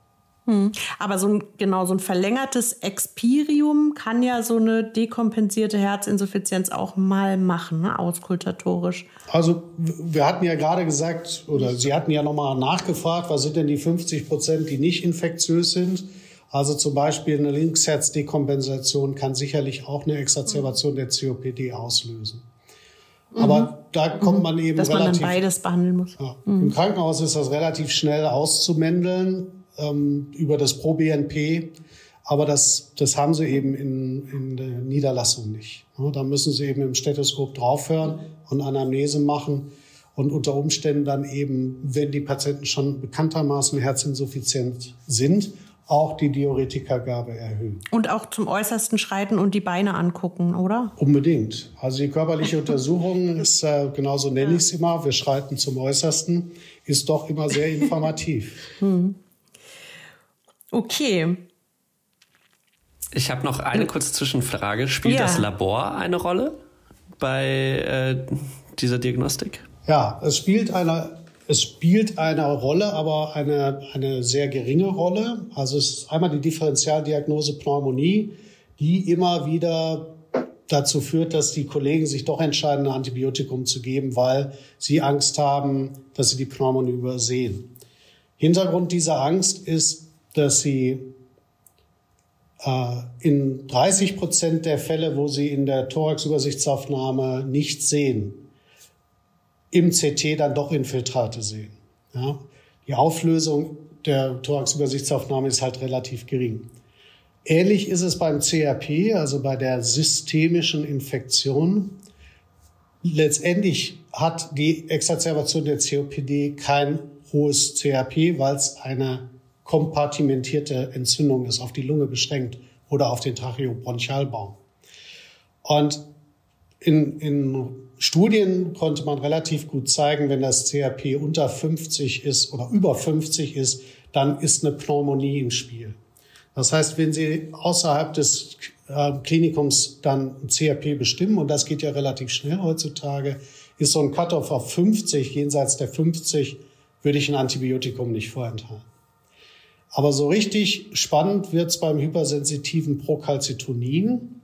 Hm. Aber so ein, genau, so ein verlängertes Expirium kann ja so eine dekompensierte Herzinsuffizienz auch mal machen, ne? auskultatorisch. Also wir hatten ja gerade gesagt, oder Sie hatten ja nochmal nachgefragt, was sind denn die 50 Prozent, die nicht infektiös sind? Also zum Beispiel eine Linksherzdekompensation kann sicherlich auch eine Exazerbation der COPD auslösen. Aber mhm. da kommt man eben Dass relativ, man dann beides behandeln muss. Ja, mhm. Im Krankenhaus ist das relativ schnell auszumändeln ähm, über das ProBNP. Aber das, das haben sie eben in, in der Niederlassung nicht. Ja, da müssen sie eben im Stethoskop draufhören und Anamnese machen und unter Umständen dann eben, wenn die Patienten schon bekanntermaßen herzinsuffizient sind auch die Diuretikagabe erhöhen. Und auch zum Äußersten schreiten und die Beine angucken, oder? Unbedingt. Also die körperliche (laughs) Untersuchung ist, äh, genauso nenne ich es immer, wir schreiten zum Äußersten, ist doch immer sehr (laughs) informativ. Hm. Okay. Ich habe noch eine kurze Zwischenfrage. Spielt ja. das Labor eine Rolle bei äh, dieser Diagnostik? Ja, es spielt eine es spielt eine Rolle, aber eine, eine sehr geringe Rolle. Also es ist einmal die Differentialdiagnose Pneumonie, die immer wieder dazu führt, dass die Kollegen sich doch entscheiden, ein Antibiotikum zu geben, weil sie Angst haben, dass sie die Pneumonie übersehen. Hintergrund dieser Angst ist, dass sie äh, in 30 Prozent der Fälle, wo sie in der Thoraxübersichtsaufnahme nichts sehen, im CT dann doch Infiltrate sehen. Ja? Die Auflösung der Thoraxübersichtsaufnahme ist halt relativ gering. Ähnlich ist es beim CRP, also bei der systemischen Infektion. Letztendlich hat die Exazerbation der COPD kein hohes CRP, weil es eine kompartimentierte Entzündung ist, auf die Lunge beschränkt oder auf den Tracheobronchialbaum. Und in, in Studien konnte man relativ gut zeigen, wenn das CRP unter 50 ist oder über 50 ist, dann ist eine Pneumonie im Spiel. Das heißt, wenn Sie außerhalb des äh, Klinikums dann ein CRP bestimmen, und das geht ja relativ schnell heutzutage, ist so ein Cut-off auf 50, jenseits der 50, würde ich ein Antibiotikum nicht vorenthalten. Aber so richtig spannend wird's beim hypersensitiven Procalcitonin.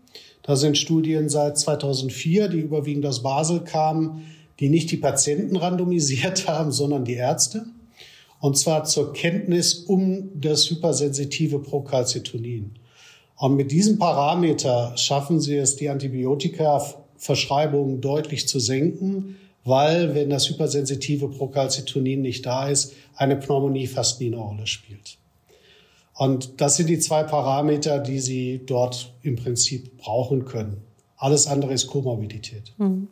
Da sind Studien seit 2004, die überwiegend aus Basel kamen, die nicht die Patienten randomisiert (laughs) haben, sondern die Ärzte. Und zwar zur Kenntnis um das hypersensitive Procalcitonin. Und mit diesem Parameter schaffen sie es, die Antibiotika-Verschreibung deutlich zu senken, weil, wenn das hypersensitive Procalcitonin nicht da ist, eine Pneumonie fast nie eine Rolle spielt. Und das sind die zwei Parameter, die Sie dort im Prinzip brauchen können. Alles andere ist Komorbidität. Mhm.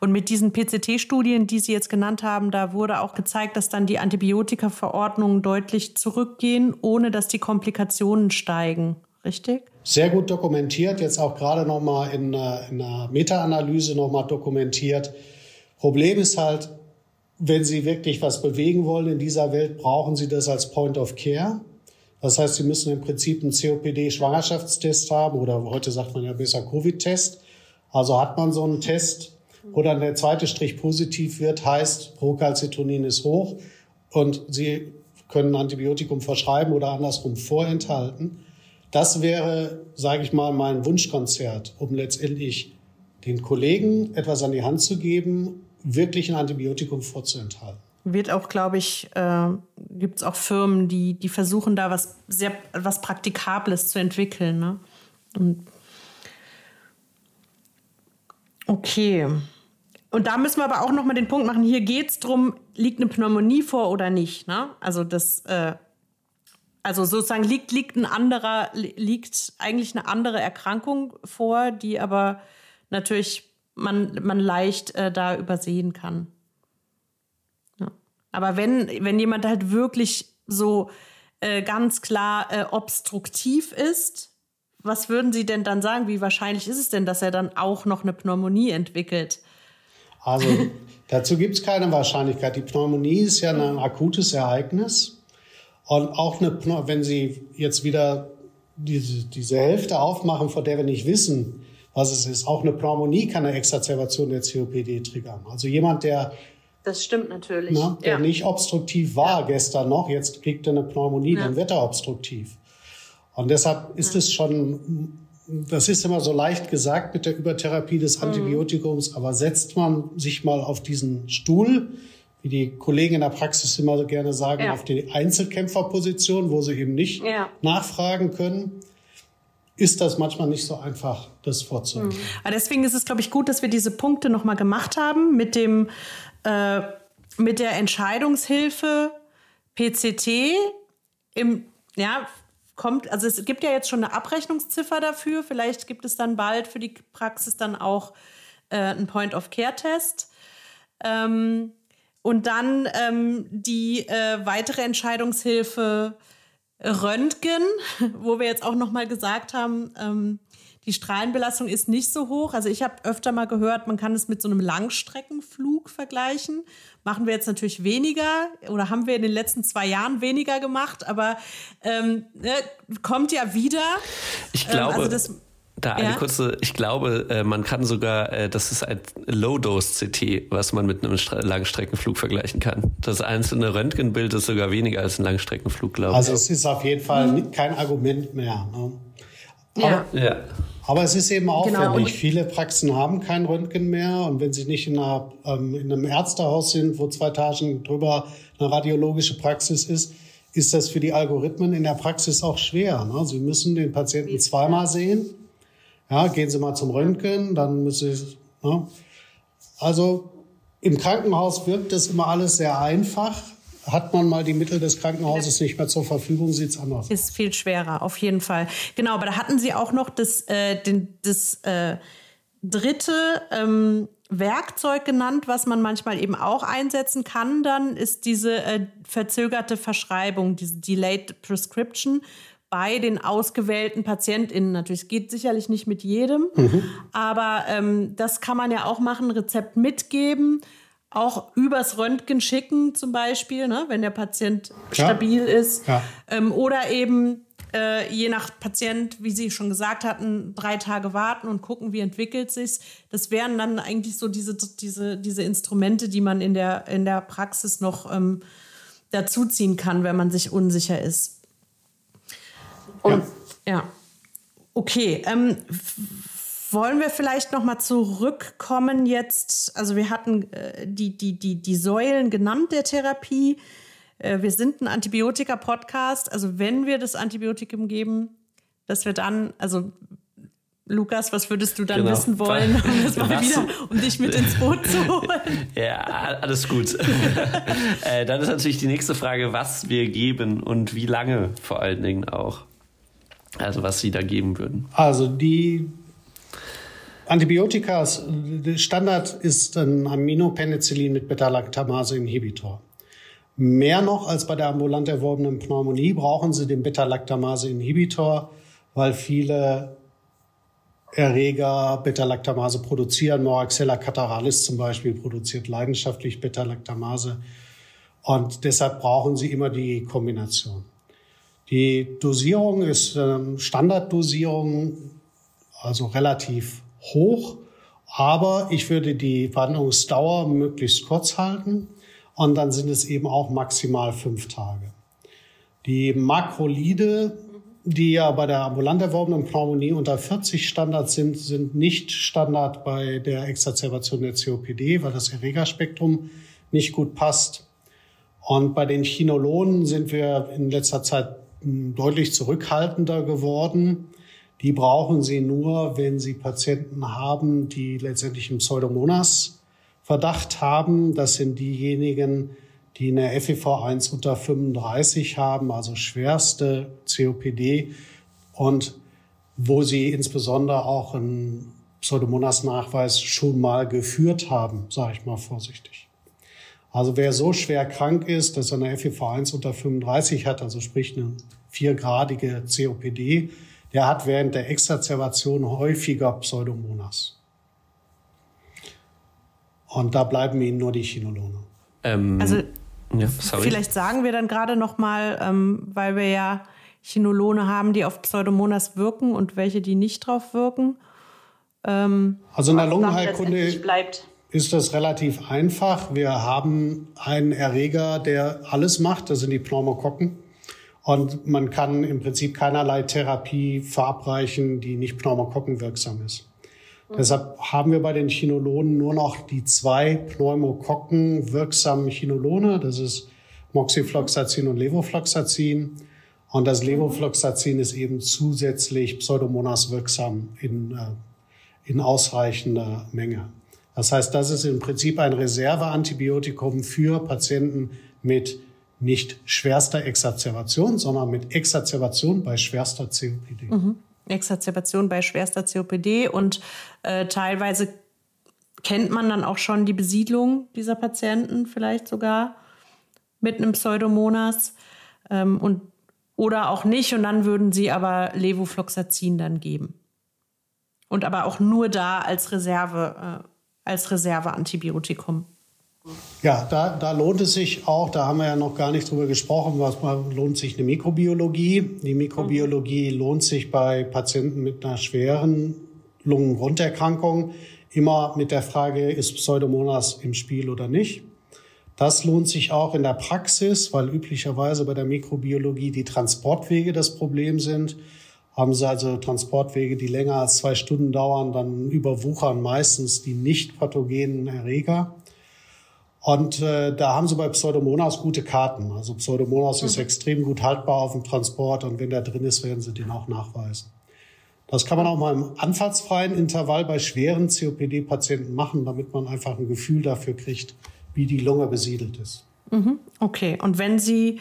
Und mit diesen PCT-Studien, die Sie jetzt genannt haben, da wurde auch gezeigt, dass dann die Antibiotika-Verordnungen deutlich zurückgehen, ohne dass die Komplikationen steigen. Richtig? Sehr gut dokumentiert, jetzt auch gerade nochmal in, äh, in einer Meta-Analyse nochmal dokumentiert. Problem ist halt, wenn Sie wirklich was bewegen wollen in dieser Welt, brauchen Sie das als Point of Care. Das heißt, Sie müssen im Prinzip einen COPD-Schwangerschaftstest haben oder heute sagt man ja besser Covid-Test. Also hat man so einen Test, wo dann der zweite Strich positiv wird, heißt Procalcitonin ist hoch und Sie können ein Antibiotikum verschreiben oder andersrum vorenthalten. Das wäre, sage ich mal, mein Wunschkonzert, um letztendlich den Kollegen etwas an die Hand zu geben, wirklich ein Antibiotikum vorzuenthalten wird auch, glaube ich, äh, gibt es auch Firmen, die, die versuchen, da was sehr was Praktikables zu entwickeln. Ne? Und okay. Und da müssen wir aber auch noch mal den Punkt machen, hier geht es darum, liegt eine Pneumonie vor oder nicht. Ne? Also das, äh, also sozusagen liegt, liegt ein anderer, liegt eigentlich eine andere Erkrankung vor, die aber natürlich man, man leicht äh, da übersehen kann. Aber wenn, wenn jemand halt wirklich so äh, ganz klar äh, obstruktiv ist, was würden Sie denn dann sagen? Wie wahrscheinlich ist es denn, dass er dann auch noch eine Pneumonie entwickelt? Also (laughs) dazu gibt es keine Wahrscheinlichkeit. Die Pneumonie ist ja ein akutes Ereignis. Und auch eine, wenn Sie jetzt wieder diese, diese Hälfte aufmachen, von der wir nicht wissen, was es ist, auch eine Pneumonie kann eine Exazerbation der COPD triggern. Also jemand, der das stimmt natürlich. Na, der ja. nicht obstruktiv war ja. gestern noch, jetzt kriegt er eine Pneumonie, ja. dann wird er obstruktiv. Und deshalb ist es schon, das ist immer so leicht gesagt mit der Übertherapie des mhm. Antibiotikums, mhm. aber setzt man sich mal auf diesen Stuhl, wie die Kollegen in der Praxis immer so gerne sagen, auf die Einzelkämpferposition, wo sie eben nicht nachfragen können, ist das manchmal nicht so einfach, das vorzunehmen. Mhm. Aber deswegen ist es, glaube ich, gut, dass wir diese Punkte nochmal gemacht haben mit dem äh, mit der Entscheidungshilfe PCT im, ja, kommt, also es gibt ja jetzt schon eine Abrechnungsziffer dafür. Vielleicht gibt es dann bald für die Praxis dann auch äh, einen Point-of-Care-Test. Ähm, und dann ähm, die äh, weitere Entscheidungshilfe Röntgen, (laughs) wo wir jetzt auch noch mal gesagt haben, ähm, die Strahlenbelastung ist nicht so hoch. Also ich habe öfter mal gehört, man kann es mit so einem Langstreckenflug vergleichen. Machen wir jetzt natürlich weniger oder haben wir in den letzten zwei Jahren weniger gemacht, aber ähm, ne, kommt ja wieder. Ich glaube. Ähm, also das, da eine ja? kurze, ich glaube, äh, man kann sogar, äh, das ist ein Low-Dose-CT, was man mit einem Langstreckenflug vergleichen kann. Das einzelne Röntgenbild ist sogar weniger als ein Langstreckenflug, glaube ich. Also es ist auf jeden Fall mhm. kein Argument mehr. Ne? Aber, ja. Aber es ist eben auffällig. Genau. Viele Praxen haben kein Röntgen mehr. Und wenn sie nicht in, einer, ähm, in einem Ärztehaus sind, wo zwei Etagen drüber eine radiologische Praxis ist, ist das für die Algorithmen in der Praxis auch schwer. Ne? Sie müssen den Patienten zweimal sehen. Ja, gehen Sie mal zum Röntgen, dann müssen Sie. Ne? Also im Krankenhaus wirkt das immer alles sehr einfach hat man mal die Mittel des Krankenhauses nicht mehr zur Verfügung, sieht es anders. Ist viel schwerer, auf jeden Fall. Genau, aber da hatten Sie auch noch das, äh, den, das äh, dritte ähm, Werkzeug genannt, was man manchmal eben auch einsetzen kann, dann ist diese äh, verzögerte Verschreibung, diese Delayed Prescription, bei den ausgewählten PatientInnen. Natürlich geht sicherlich nicht mit jedem, mhm. aber ähm, das kann man ja auch machen, Rezept mitgeben, auch übers Röntgen schicken zum Beispiel, ne, wenn der Patient ja. stabil ist. Ähm, oder eben äh, je nach Patient, wie Sie schon gesagt hatten, drei Tage warten und gucken, wie entwickelt sich. Das wären dann eigentlich so diese, diese, diese Instrumente, die man in der, in der Praxis noch ähm, dazuziehen kann, wenn man sich unsicher ist. Und ja, ja. okay. Ähm, wollen wir vielleicht noch mal zurückkommen jetzt? Also wir hatten äh, die, die, die, die Säulen genannt der Therapie. Äh, wir sind ein Antibiotika-Podcast. Also wenn wir das Antibiotikum geben, dass wir dann, also Lukas, was würdest du dann genau. wissen wollen, um, das mal wieder, um dich mit ins Boot zu (laughs) holen? ja, alles gut. (laughs) äh, dann ist natürlich die nächste Frage, was wir geben und wie lange vor allen Dingen auch. Also was Sie da geben würden. Also die Antibiotika, Standard ist ein Aminopenicillin mit Beta-Lactamase-Inhibitor. Mehr noch als bei der ambulant erworbenen Pneumonie brauchen Sie den Beta-Lactamase-Inhibitor, weil viele Erreger Beta-Lactamase produzieren. Moraxella cataralis zum Beispiel produziert leidenschaftlich Beta-Lactamase. Und deshalb brauchen Sie immer die Kombination. Die Dosierung ist ähm, Standarddosierung, also relativ hoch. Aber ich würde die Behandlungsdauer möglichst kurz halten. Und dann sind es eben auch maximal fünf Tage. Die Makrolide, die ja bei der ambulant erworbenen Pneumonie unter 40 Standard sind, sind nicht Standard bei der Exazerbation der COPD, weil das Erregerspektrum nicht gut passt. Und bei den Chinolonen sind wir in letzter Zeit deutlich zurückhaltender geworden. Die brauchen Sie nur, wenn Sie Patienten haben, die letztendlich einen Pseudomonas Verdacht haben. Das sind diejenigen, die eine FEV1 unter 35 haben, also schwerste COPD und wo sie insbesondere auch einen Pseudomonas-Nachweis schon mal geführt haben, sage ich mal vorsichtig. Also wer so schwer krank ist, dass er eine FEV1 unter 35 hat, also sprich eine viergradige COPD, der hat während der Exazerbation häufiger Pseudomonas. Und da bleiben ihnen nur die Chinolone. Ähm, also ja, vielleicht sagen wir dann gerade noch mal, ähm, weil wir ja Chinolone haben, die auf Pseudomonas wirken und welche, die nicht drauf wirken. Ähm, also in der Lungenheilkunde ist das relativ einfach. Wir haben einen Erreger, der alles macht. Das sind die Pneumokokken. Und man kann im Prinzip keinerlei Therapie verabreichen, die nicht pneumokokkenwirksam ist. Deshalb haben wir bei den Chinolonen nur noch die zwei Pneumokokken wirksamen Chinolone. Das ist Moxifloxacin und Levofloxacin. Und das Levofloxacin ist eben zusätzlich Pseudomonas wirksam in, äh, in ausreichender Menge. Das heißt, das ist im Prinzip ein Reserveantibiotikum für Patienten mit nicht schwerster Exazerbation, sondern mit Exazerbation bei schwerster COPD. Mhm. Exazerbation bei schwerster COPD und äh, teilweise kennt man dann auch schon die Besiedlung dieser Patienten vielleicht sogar mit einem Pseudomonas ähm, und oder auch nicht und dann würden sie aber Levofloxacin dann geben. Und aber auch nur da als Reserve, äh, als Reserveantibiotikum. Ja, da, da lohnt es sich auch, da haben wir ja noch gar nicht drüber gesprochen, was lohnt sich eine Mikrobiologie. Die Mikrobiologie mhm. lohnt sich bei Patienten mit einer schweren Lungengrunderkrankung immer mit der Frage, ist Pseudomonas im Spiel oder nicht. Das lohnt sich auch in der Praxis, weil üblicherweise bei der Mikrobiologie die Transportwege das Problem sind. Haben Sie also Transportwege, die länger als zwei Stunden dauern, dann überwuchern meistens die nicht pathogenen Erreger. Und äh, da haben sie bei Pseudomonas gute Karten. Also Pseudomonas mhm. ist extrem gut haltbar auf dem Transport und wenn der drin ist, werden sie den auch nachweisen. Das kann man auch mal im anfallsfreien Intervall bei schweren COPD-Patienten machen, damit man einfach ein Gefühl dafür kriegt, wie die Lunge besiedelt ist. Mhm. Okay, und wenn Sie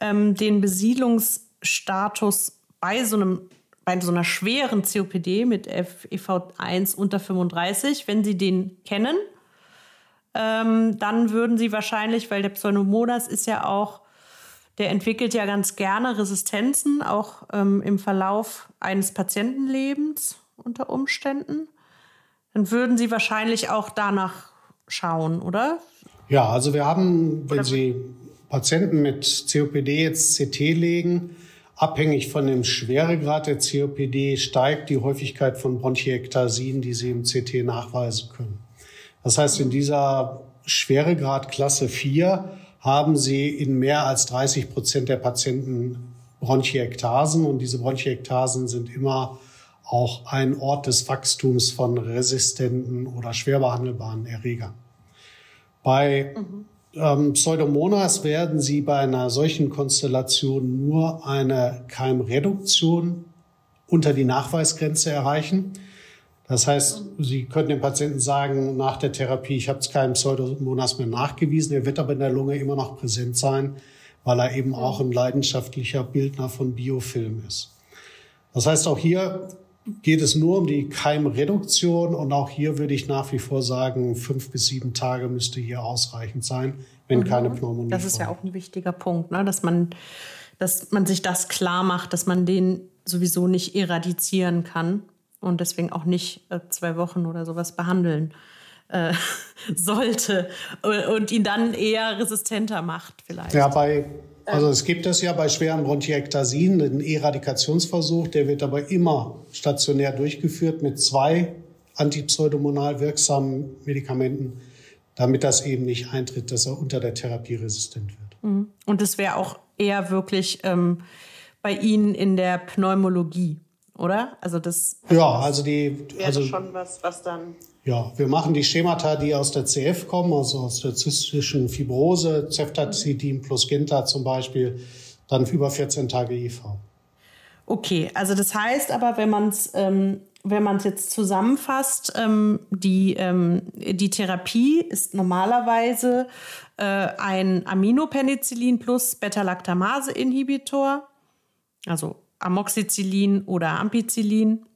ähm, den Besiedlungsstatus bei so einem bei so einer schweren COPD mit FEV1 unter 35, wenn Sie den kennen, ähm, dann würden sie wahrscheinlich, weil der Pseudomonas ist ja auch der entwickelt ja ganz gerne Resistenzen, auch ähm, im Verlauf eines Patientenlebens unter Umständen. Dann würden Sie wahrscheinlich auch danach schauen, oder? Ja, also wir haben, wenn Sie Patienten mit COPD jetzt CT legen, abhängig von dem Schweregrad der COPD steigt die Häufigkeit von Bronchiektasien, die Sie im CT nachweisen können. Das heißt, in dieser Schweregrad Klasse 4 haben Sie in mehr als 30 Prozent der Patienten Bronchiektasen und diese Bronchiektasen sind immer auch ein Ort des Wachstums von resistenten oder schwer behandelbaren Erregern. Bei mhm. Ähm, Pseudomonas werden Sie bei einer solchen Konstellation nur eine Keimreduktion unter die Nachweisgrenze erreichen. Das heißt, Sie können dem Patienten sagen, nach der Therapie, ich habe es keinem Pseudomonas mehr nachgewiesen, er wird aber in der Lunge immer noch präsent sein, weil er eben auch ein leidenschaftlicher Bildner von Biofilm ist. Das heißt, auch hier geht es nur um die Keimreduktion und auch hier würde ich nach wie vor sagen, fünf bis sieben Tage müsste hier ausreichend sein, wenn mhm. keine Pneumonie Das ist ja auch ein wichtiger Punkt, ne? dass, man, dass man sich das klar macht, dass man den sowieso nicht eradizieren kann und deswegen auch nicht äh, zwei Wochen oder sowas behandeln äh, (laughs) sollte und ihn dann eher resistenter macht vielleicht. Ja, bei also es gibt es ja bei schweren Bronchiektasien, einen Eradikationsversuch, der wird aber immer stationär durchgeführt mit zwei antipseudomonal wirksamen Medikamenten, damit das eben nicht eintritt, dass er unter der Therapie resistent wird. Mhm. Und es wäre auch eher wirklich ähm, bei Ihnen in der Pneumologie oder? Also das. Ja, also die. Wäre also, schon was, was dann. Ja, wir machen die Schemata, die aus der CF kommen, also aus der zystischen Fibrose, Ceftazidin plus Ginta zum Beispiel, dann über 14 Tage IV. Okay, also das heißt aber, wenn man es ähm, wenn man es jetzt zusammenfasst, ähm, die, ähm, die Therapie ist normalerweise äh, ein Aminopenicillin plus Beta-Lactamase-Inhibitor, also Amoxicillin oder Ampicillin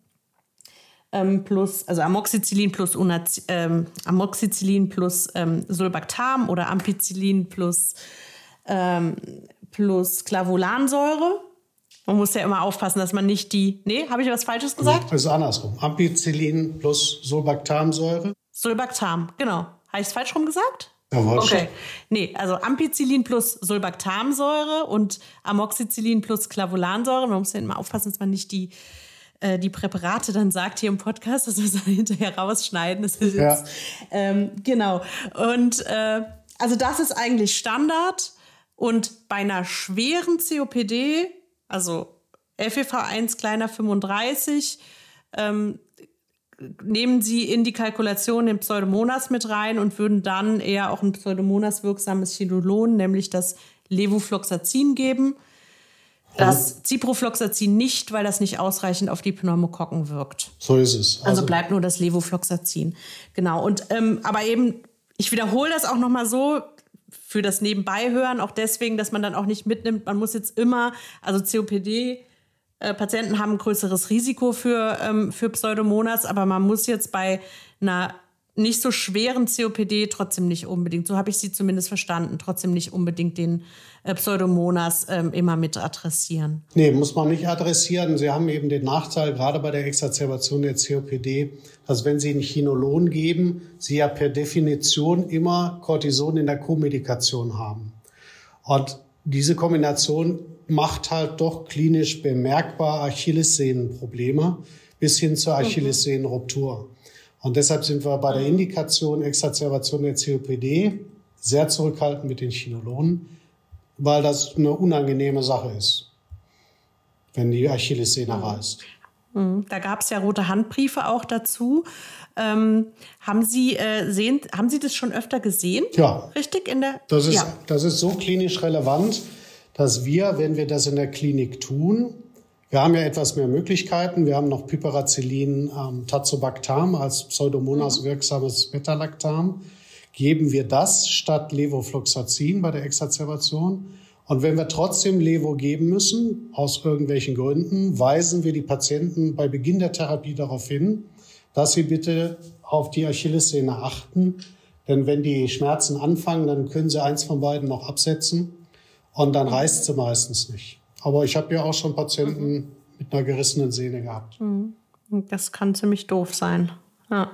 ähm, plus, also Amoxicillin plus, Unaz ähm, Amoxicillin plus ähm, Sulbactam oder Ampicillin plus, ähm, plus Clavulansäure. Man muss ja immer aufpassen, dass man nicht die. Nee, habe ich was Falsches gesagt? Das ist andersrum. Ampicillin plus Sulbactamsäure. Sulbactam, genau. Habe ich es falsch rum gesagt? Okay. Nee, also Ampicillin plus Sulbactamsäure und Amoxicillin plus Clavulansäure. Man muss ja immer aufpassen, dass man nicht die, äh, die Präparate dann sagt hier im Podcast, dass wir es (laughs) dann hinterher rausschneiden. Das ist ja. jetzt, ähm, genau. Und äh, also das ist eigentlich Standard. Und bei einer schweren COPD, also FEV1 kleiner 35, ähm, nehmen Sie in die Kalkulation den Pseudomonas mit rein und würden dann eher auch ein Pseudomonas wirksames Chinolon, nämlich das Levofloxacin geben. Das Ciprofloxacin nicht, weil das nicht ausreichend auf die Pneumokokken wirkt. So ist es. Also, also bleibt nur das Levofloxacin. Genau. Und ähm, aber eben, ich wiederhole das auch noch mal so für das Nebenbeihören, auch deswegen, dass man dann auch nicht mitnimmt. Man muss jetzt immer, also COPD äh, Patienten haben ein größeres Risiko für, ähm, für Pseudomonas, aber man muss jetzt bei einer nicht so schweren COPD trotzdem nicht unbedingt, so habe ich sie zumindest verstanden, trotzdem nicht unbedingt den äh, Pseudomonas ähm, immer mit adressieren. Nee, muss man nicht adressieren. Sie haben eben den Nachteil, gerade bei der Exazerbation der COPD, dass wenn Sie ein Chinolon geben, Sie ja per Definition immer Cortison in der Co-Medikation haben. Und diese Kombination macht halt doch klinisch bemerkbar Achillessehnenprobleme bis hin zur mhm. Achillessehnenruptur. Und deshalb sind wir bei der mhm. Indikation Exazerbation der COPD sehr zurückhaltend mit den Chinolonen, weil das eine unangenehme Sache ist, wenn die Achillessehne mhm. reißt. Da gab es ja rote Handbriefe auch dazu. Ähm, haben Sie äh, sehen, haben Sie das schon öfter gesehen? Ja. Richtig in der. Das ist, ja. das ist so klinisch relevant dass wir, wenn wir das in der Klinik tun, wir haben ja etwas mehr Möglichkeiten. Wir haben noch Piperacillin ähm, Tazobactam als Pseudomonas mhm. wirksames Beta-Lactam. Geben wir das statt Levofloxacin bei der Exazerbation? Und wenn wir trotzdem Levo geben müssen, aus irgendwelchen Gründen, weisen wir die Patienten bei Beginn der Therapie darauf hin, dass sie bitte auf die Achillessehne achten. Denn wenn die Schmerzen anfangen, dann können sie eins von beiden noch absetzen. Und dann reißt sie meistens nicht. Aber ich habe ja auch schon Patienten mhm. mit einer gerissenen Sehne gehabt. Mhm. Das kann ziemlich doof sein. Ja.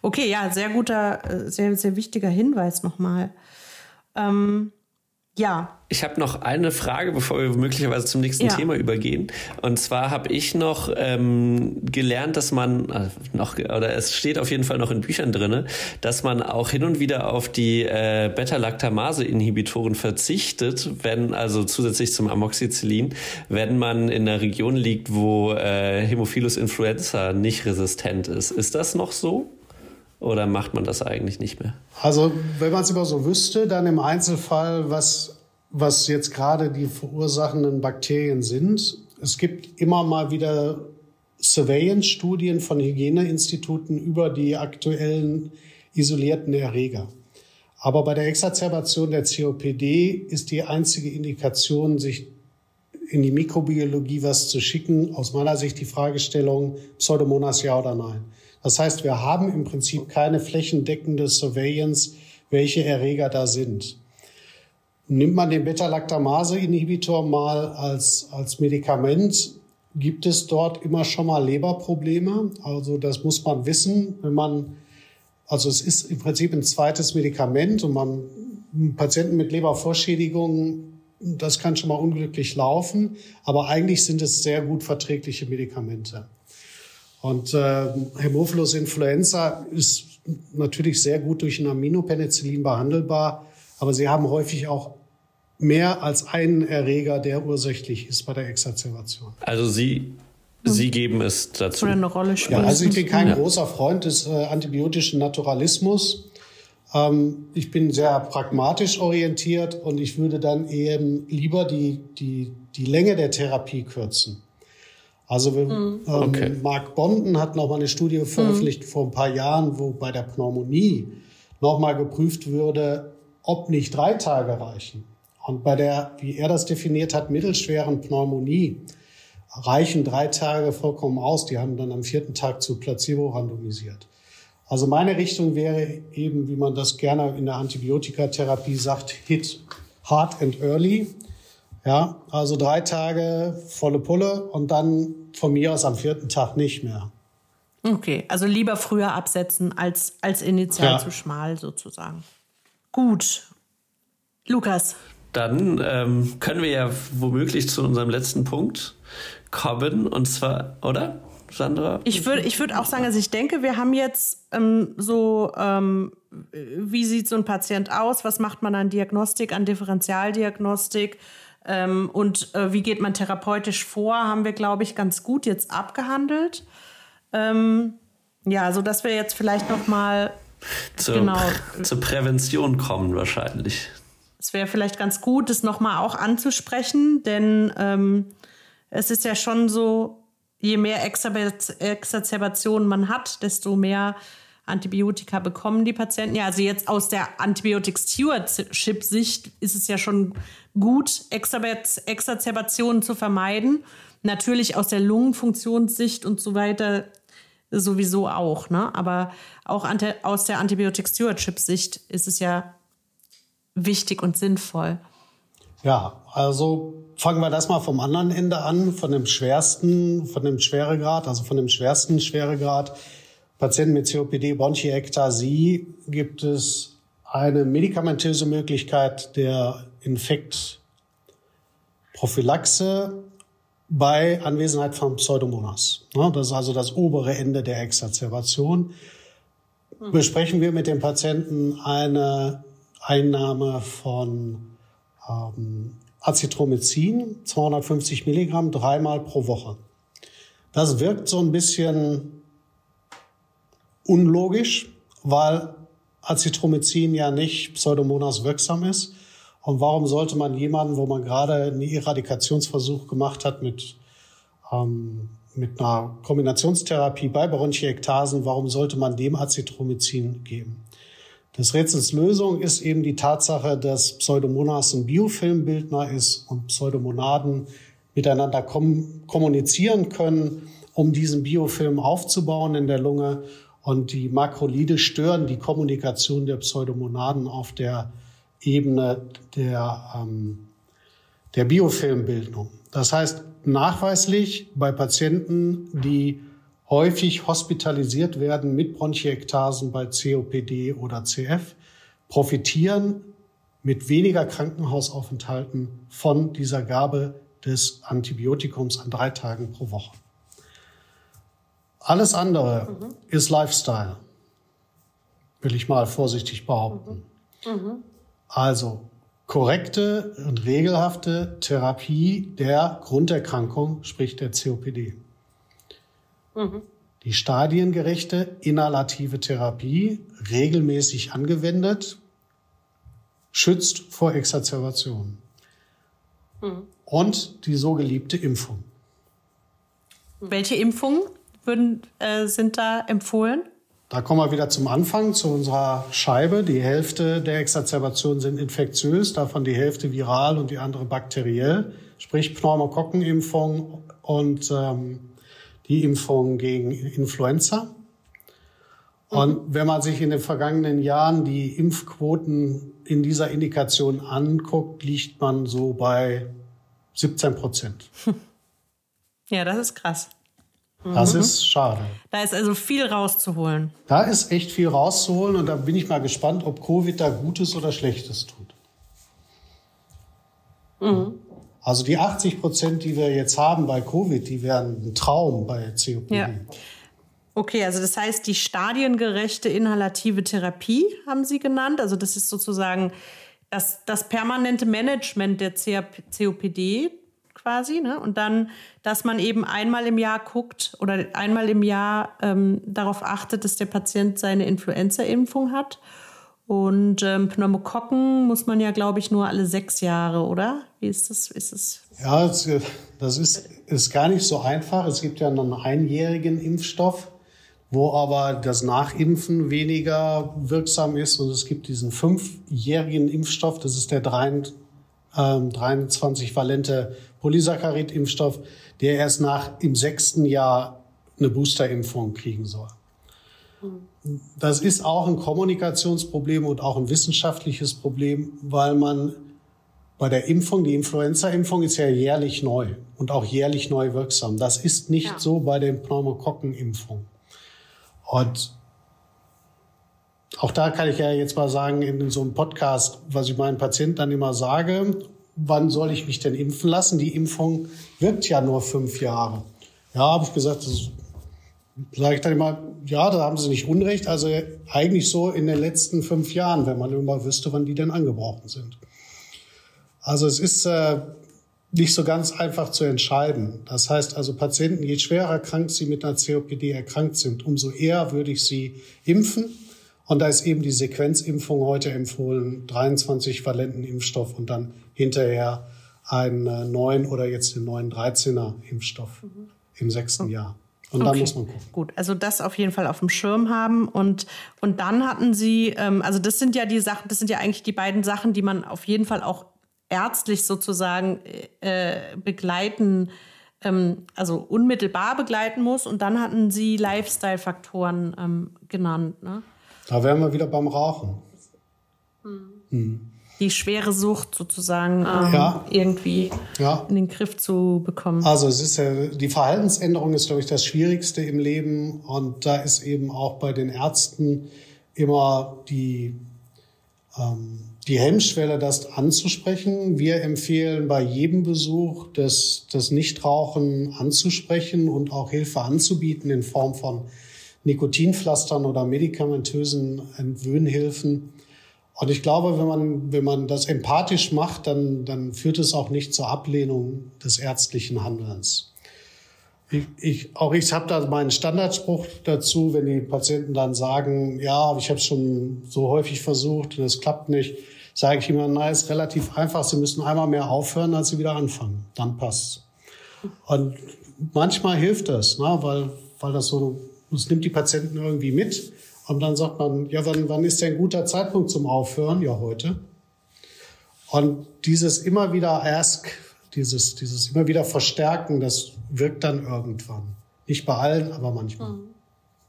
Okay, ja, sehr guter, äh, sehr, sehr wichtiger Hinweis nochmal. Ähm, ja. Ich habe noch eine Frage, bevor wir möglicherweise zum nächsten ja. Thema übergehen. Und zwar habe ich noch ähm, gelernt, dass man äh, noch oder es steht auf jeden Fall noch in Büchern drinne, dass man auch hin und wieder auf die äh, Beta-Lactamase-Inhibitoren verzichtet, wenn also zusätzlich zum Amoxicillin, wenn man in einer Region liegt, wo äh, Hämophilus influenza nicht resistent ist. Ist das noch so? Oder macht man das eigentlich nicht mehr? Also, wenn man es immer so wüsste, dann im Einzelfall, was, was jetzt gerade die verursachenden Bakterien sind. Es gibt immer mal wieder Surveillance-Studien von Hygieneinstituten über die aktuellen isolierten Erreger. Aber bei der Exazerbation der COPD ist die einzige Indikation, sich in die Mikrobiologie was zu schicken, aus meiner Sicht die Fragestellung Pseudomonas ja oder nein. Das heißt, wir haben im Prinzip keine flächendeckende Surveillance, welche Erreger da sind. Nimmt man den Beta-Lactamase-Inhibitor mal als, als Medikament, gibt es dort immer schon mal Leberprobleme. Also das muss man wissen, wenn man, also es ist im Prinzip ein zweites Medikament und man, Patienten mit Lebervorschädigungen, das kann schon mal unglücklich laufen, aber eigentlich sind es sehr gut verträgliche Medikamente. Und äh, Hämophilus influenza ist natürlich sehr gut durch ein Aminopenicillin behandelbar, aber sie haben häufig auch mehr als einen Erreger, der ursächlich ist bei der Exazerbation. Also Sie Sie geben es dazu. Oder eine Rolle spielt. Ja, also ich bin kein ja. großer Freund des äh, antibiotischen Naturalismus. Ähm, ich bin sehr pragmatisch orientiert und ich würde dann eben lieber die, die, die Länge der Therapie kürzen. Also mhm. ähm, okay. Mark Bonden hat noch mal eine Studie veröffentlicht mhm. vor ein paar Jahren, wo bei der Pneumonie noch mal geprüft würde, ob nicht drei Tage reichen. Und bei der, wie er das definiert hat, mittelschweren Pneumonie reichen drei Tage vollkommen aus. Die haben dann am vierten Tag zu Placebo randomisiert. Also meine Richtung wäre eben, wie man das gerne in der Antibiotikatherapie sagt, hit hard and early. Ja, also drei Tage volle Pulle und dann von mir aus am vierten Tag nicht mehr. Okay, also lieber früher absetzen als, als initial ja. zu schmal sozusagen. Gut. Lukas. Dann ähm, können wir ja womöglich zu unserem letzten Punkt kommen und zwar, oder? Sandra? Ich würde ich würd auch sagen, also ich denke, wir haben jetzt ähm, so, ähm, wie sieht so ein Patient aus? Was macht man an Diagnostik, an Differentialdiagnostik? Ähm, und äh, wie geht man therapeutisch vor, haben wir, glaube ich, ganz gut jetzt abgehandelt. Ähm, ja, so dass wir jetzt vielleicht noch mal zur, genau, zur Prävention kommen wahrscheinlich. Es wäre vielleicht ganz gut, das noch mal auch anzusprechen, denn ähm, es ist ja schon so, je mehr Exacerbationen man hat, desto mehr Antibiotika bekommen die Patienten. Ja, also jetzt aus der Antibiotic-Stewardship-Sicht ist es ja schon gut, Exacerbationen zu vermeiden. Natürlich aus der Lungenfunktionssicht und so weiter sowieso auch. Ne? Aber auch aus der Antibiotic-Stewardship-Sicht ist es ja wichtig und sinnvoll. Ja, also fangen wir das mal vom anderen Ende an, von dem schwersten, von dem Schweregrad, also von dem schwersten Schweregrad Patienten mit COPD, Bronchiektasie gibt es eine medikamentöse Möglichkeit der Infektprophylaxe bei Anwesenheit von Pseudomonas. Das ist also das obere Ende der Exacerbation. Besprechen wir mit dem Patienten eine Einnahme von ähm, Azithromycin, 250 Milligramm, dreimal pro Woche. Das wirkt so ein bisschen unlogisch, weil Azithromycin ja nicht Pseudomonas wirksam ist. Und warum sollte man jemanden, wo man gerade einen Eradikationsversuch gemacht hat mit, ähm, mit einer Kombinationstherapie bei Bronchiektasen, warum sollte man dem Azithromycin geben? Das Rätsels Lösung ist eben die Tatsache, dass Pseudomonas ein Biofilmbildner ist und Pseudomonaden miteinander kom kommunizieren können, um diesen Biofilm aufzubauen in der Lunge und die Makrolide stören die Kommunikation der Pseudomonaden auf der Ebene der, ähm, der Biofilmbildung. Das heißt, nachweislich bei Patienten, die häufig hospitalisiert werden mit Bronchiektasen bei COPD oder CF, profitieren mit weniger Krankenhausaufenthalten von dieser Gabe des Antibiotikums an drei Tagen pro Woche. Alles andere mhm. ist Lifestyle, will ich mal vorsichtig behaupten. Mhm. Also korrekte und regelhafte Therapie der Grunderkrankung, sprich der COPD. Mhm. Die stadiengerechte inhalative Therapie, regelmäßig angewendet, schützt vor Exazerbation. Mhm. Und die so geliebte Impfung. Welche Impfungen würden, äh, sind da empfohlen? Da kommen wir wieder zum Anfang, zu unserer Scheibe. Die Hälfte der Exazerbationen sind infektiös, davon die Hälfte viral und die andere bakteriell, sprich Pneumokokkenimpfung und ähm, die Impfung gegen Influenza. Und mhm. wenn man sich in den vergangenen Jahren die Impfquoten in dieser Indikation anguckt, liegt man so bei 17 Prozent. (laughs) Ja, das ist krass. Das mhm. ist schade. Da ist also viel rauszuholen. Da ist echt viel rauszuholen und da bin ich mal gespannt, ob Covid da Gutes oder Schlechtes tut. Mhm. Also die 80 Prozent, die wir jetzt haben bei Covid, die wären ein Traum bei COPD. Ja. Okay, also das heißt, die stadiengerechte inhalative Therapie haben Sie genannt. Also das ist sozusagen das, das permanente Management der COPD quasi. Ne? Und dann, dass man eben einmal im Jahr guckt oder einmal im Jahr ähm, darauf achtet, dass der Patient seine Influenza-Impfung hat. Und ähm, Pneumokokken muss man ja, glaube ich, nur alle sechs Jahre, oder? Wie ist das? Ist das? Ja, das ist, ist gar nicht so einfach. Es gibt ja einen einjährigen Impfstoff, wo aber das Nachimpfen weniger wirksam ist. Und es gibt diesen fünfjährigen Impfstoff, das ist der 23 ähm, Polysaccharid-Impfstoff, der erst nach im sechsten Jahr eine Boosterimpfung kriegen soll. Das ist auch ein Kommunikationsproblem und auch ein wissenschaftliches Problem, weil man bei der Impfung, die Influenza-Impfung ist ja jährlich neu und auch jährlich neu wirksam. Das ist nicht ja. so bei den Pneumokokken-Impfungen. Und auch da kann ich ja jetzt mal sagen, in so einem Podcast, was ich meinen Patienten dann immer sage, wann soll ich mich denn impfen lassen? Die Impfung wirkt ja nur fünf Jahre. Ja, habe ich gesagt, das sage ich dann immer, ja, da haben Sie nicht Unrecht. Also eigentlich so in den letzten fünf Jahren, wenn man immer wüsste, wann die denn angebrochen sind. Also es ist äh, nicht so ganz einfach zu entscheiden. Das heißt also Patienten, je schwerer krank sie mit einer COPD erkrankt sind, umso eher würde ich sie impfen. Und da ist eben die Sequenzimpfung heute empfohlen, 23 valenten Impfstoff und dann hinterher einen äh, neuen oder jetzt den neuen 13er Impfstoff mhm. im sechsten Jahr. Und okay. dann muss man gucken. Gut, also das auf jeden Fall auf dem Schirm haben. Und, und dann hatten Sie, ähm, also das sind ja die Sachen, das sind ja eigentlich die beiden Sachen, die man auf jeden Fall auch ärztlich sozusagen äh, begleiten, ähm, also unmittelbar begleiten muss. Und dann hatten Sie Lifestyle-Faktoren ähm, genannt. Ne? Da wären wir wieder beim Rauchen. Hm. Hm die schwere Sucht sozusagen ähm, ja. irgendwie ja. in den Griff zu bekommen. Also es ist ja, die Verhaltensänderung ist, glaube ich, das Schwierigste im Leben. Und da ist eben auch bei den Ärzten immer die, ähm, die Hemmschwelle, das anzusprechen. Wir empfehlen bei jedem Besuch, das, das Nichtrauchen anzusprechen und auch Hilfe anzubieten in Form von Nikotinpflastern oder medikamentösen Entwöhnhilfen. Und ich glaube, wenn man, wenn man das empathisch macht, dann, dann führt es auch nicht zur Ablehnung des ärztlichen Handelns. Ich, ich, auch ich habe da meinen Standardspruch dazu, wenn die Patienten dann sagen, ja, ich habe es schon so häufig versucht und es klappt nicht, sage ich immer, nein, ist relativ einfach. Sie müssen einmal mehr aufhören, als Sie wieder anfangen. Dann passt. Und manchmal hilft das, ne, weil, weil das so, es nimmt die Patienten irgendwie mit. Und dann sagt man, ja, wann, wann ist denn ein guter Zeitpunkt zum Aufhören? Ja, heute. Und dieses immer wieder Ask, dieses, dieses immer wieder Verstärken, das wirkt dann irgendwann. Nicht bei allen, aber manchmal. Mhm.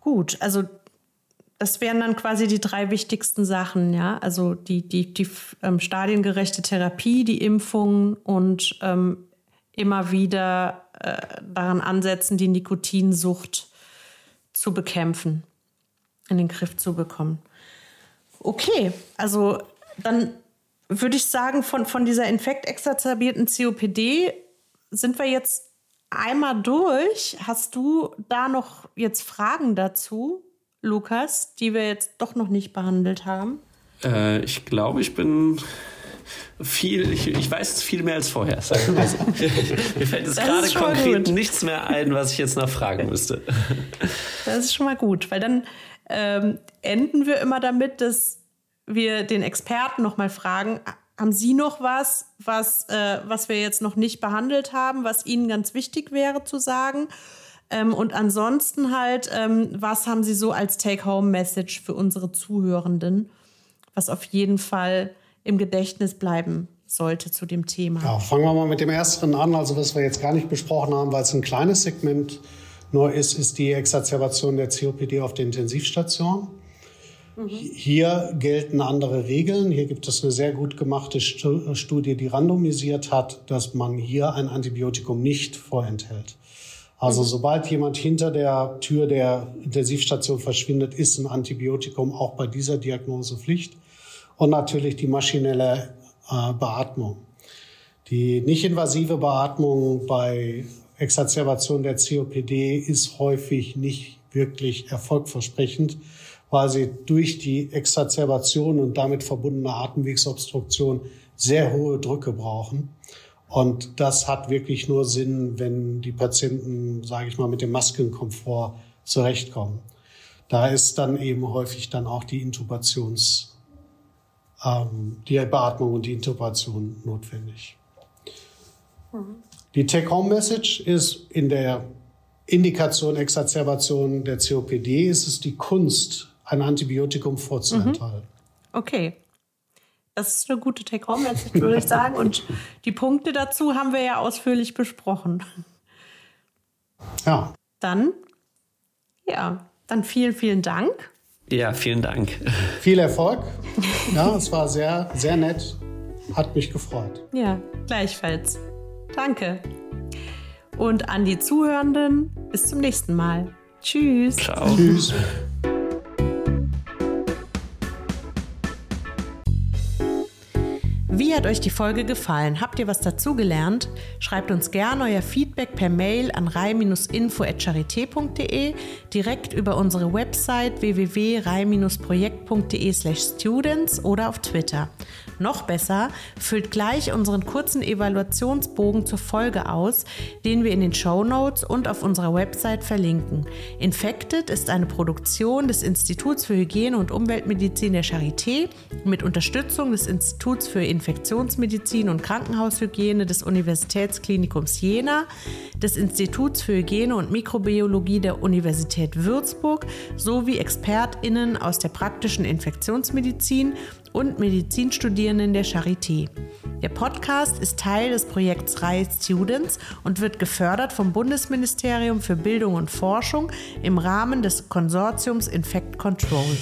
Gut, also das wären dann quasi die drei wichtigsten Sachen, ja. Also die, die, die ähm, stadiengerechte Therapie, die Impfung und ähm, immer wieder äh, daran ansetzen, die Nikotinsucht zu bekämpfen, in den Griff zu bekommen. Okay, also dann würde ich sagen, von, von dieser infektexazerbierten COPD sind wir jetzt einmal durch. Hast du da noch jetzt Fragen dazu? Lukas, die wir jetzt doch noch nicht behandelt haben? Äh, ich glaube, ich bin viel, ich, ich weiß viel mehr als vorher. Sagen wir so. (laughs) Mir fällt jetzt gerade konkret gut. nichts mehr ein, was ich jetzt noch fragen müsste. Das ist schon mal gut, weil dann ähm, enden wir immer damit, dass wir den Experten noch mal fragen, haben Sie noch was, was, äh, was wir jetzt noch nicht behandelt haben, was Ihnen ganz wichtig wäre zu sagen? Ähm, und ansonsten halt, ähm, was haben Sie so als Take-Home-Message für unsere Zuhörenden, was auf jeden Fall im Gedächtnis bleiben sollte zu dem Thema? Ja, fangen wir mal mit dem ersten an. Also was wir jetzt gar nicht besprochen haben, weil es ein kleines Segment nur ist, ist die Exazerbation der COPD auf der Intensivstation. Mhm. Hier gelten andere Regeln. Hier gibt es eine sehr gut gemachte Studie, die randomisiert hat, dass man hier ein Antibiotikum nicht vorenthält. Also mhm. sobald jemand hinter der Tür der Intensivstation verschwindet, ist ein Antibiotikum auch bei dieser Diagnose Pflicht. Und natürlich die maschinelle äh, Beatmung. Die nicht-invasive Beatmung bei Exazerbation der COPD ist häufig nicht wirklich erfolgversprechend, weil sie durch die Exazerbation und damit verbundene Atemwegsobstruktion sehr hohe Drücke brauchen. Und das hat wirklich nur Sinn, wenn die Patienten, sage ich mal, mit dem Maskenkomfort zurechtkommen. Da ist dann eben häufig dann auch die Intubations, ähm, die Beatmung und die Intubation notwendig. Mhm. Die Take-Home-Message ist in der Indikation Exazerbation der COPD ist es die Kunst, ein Antibiotikum vorzuenthalten. Mhm. Okay. Das ist eine gute Take-Home-Message, würde ich sagen. Und die Punkte dazu haben wir ja ausführlich besprochen. Ja. Dann, ja, dann vielen, vielen Dank. Ja, vielen Dank. Viel Erfolg. Ja, es war sehr, sehr nett. Hat mich gefreut. Ja, gleichfalls. Danke. Und an die Zuhörenden, bis zum nächsten Mal. Tschüss. Ciao. Tschüss. Wie hat euch die Folge gefallen? Habt ihr was dazugelernt? Schreibt uns gerne euer Feedback per Mail an rei-info.charité.de, direkt über unsere Website www.rei-projekt.de/students oder auf Twitter. Noch besser, füllt gleich unseren kurzen Evaluationsbogen zur Folge aus, den wir in den Show Notes und auf unserer Website verlinken. Infected ist eine Produktion des Instituts für Hygiene und Umweltmedizin der Charité mit Unterstützung des Instituts für Infektionsmedizin und Krankenhaushygiene des Universitätsklinikums Jena, des Instituts für Hygiene und Mikrobiologie der Universität Würzburg sowie ExpertInnen aus der praktischen Infektionsmedizin und Medizinstudierenden der Charité. Der Podcast ist Teil des Projekts Reihe Students und wird gefördert vom Bundesministerium für Bildung und Forschung im Rahmen des Konsortiums Infect Control.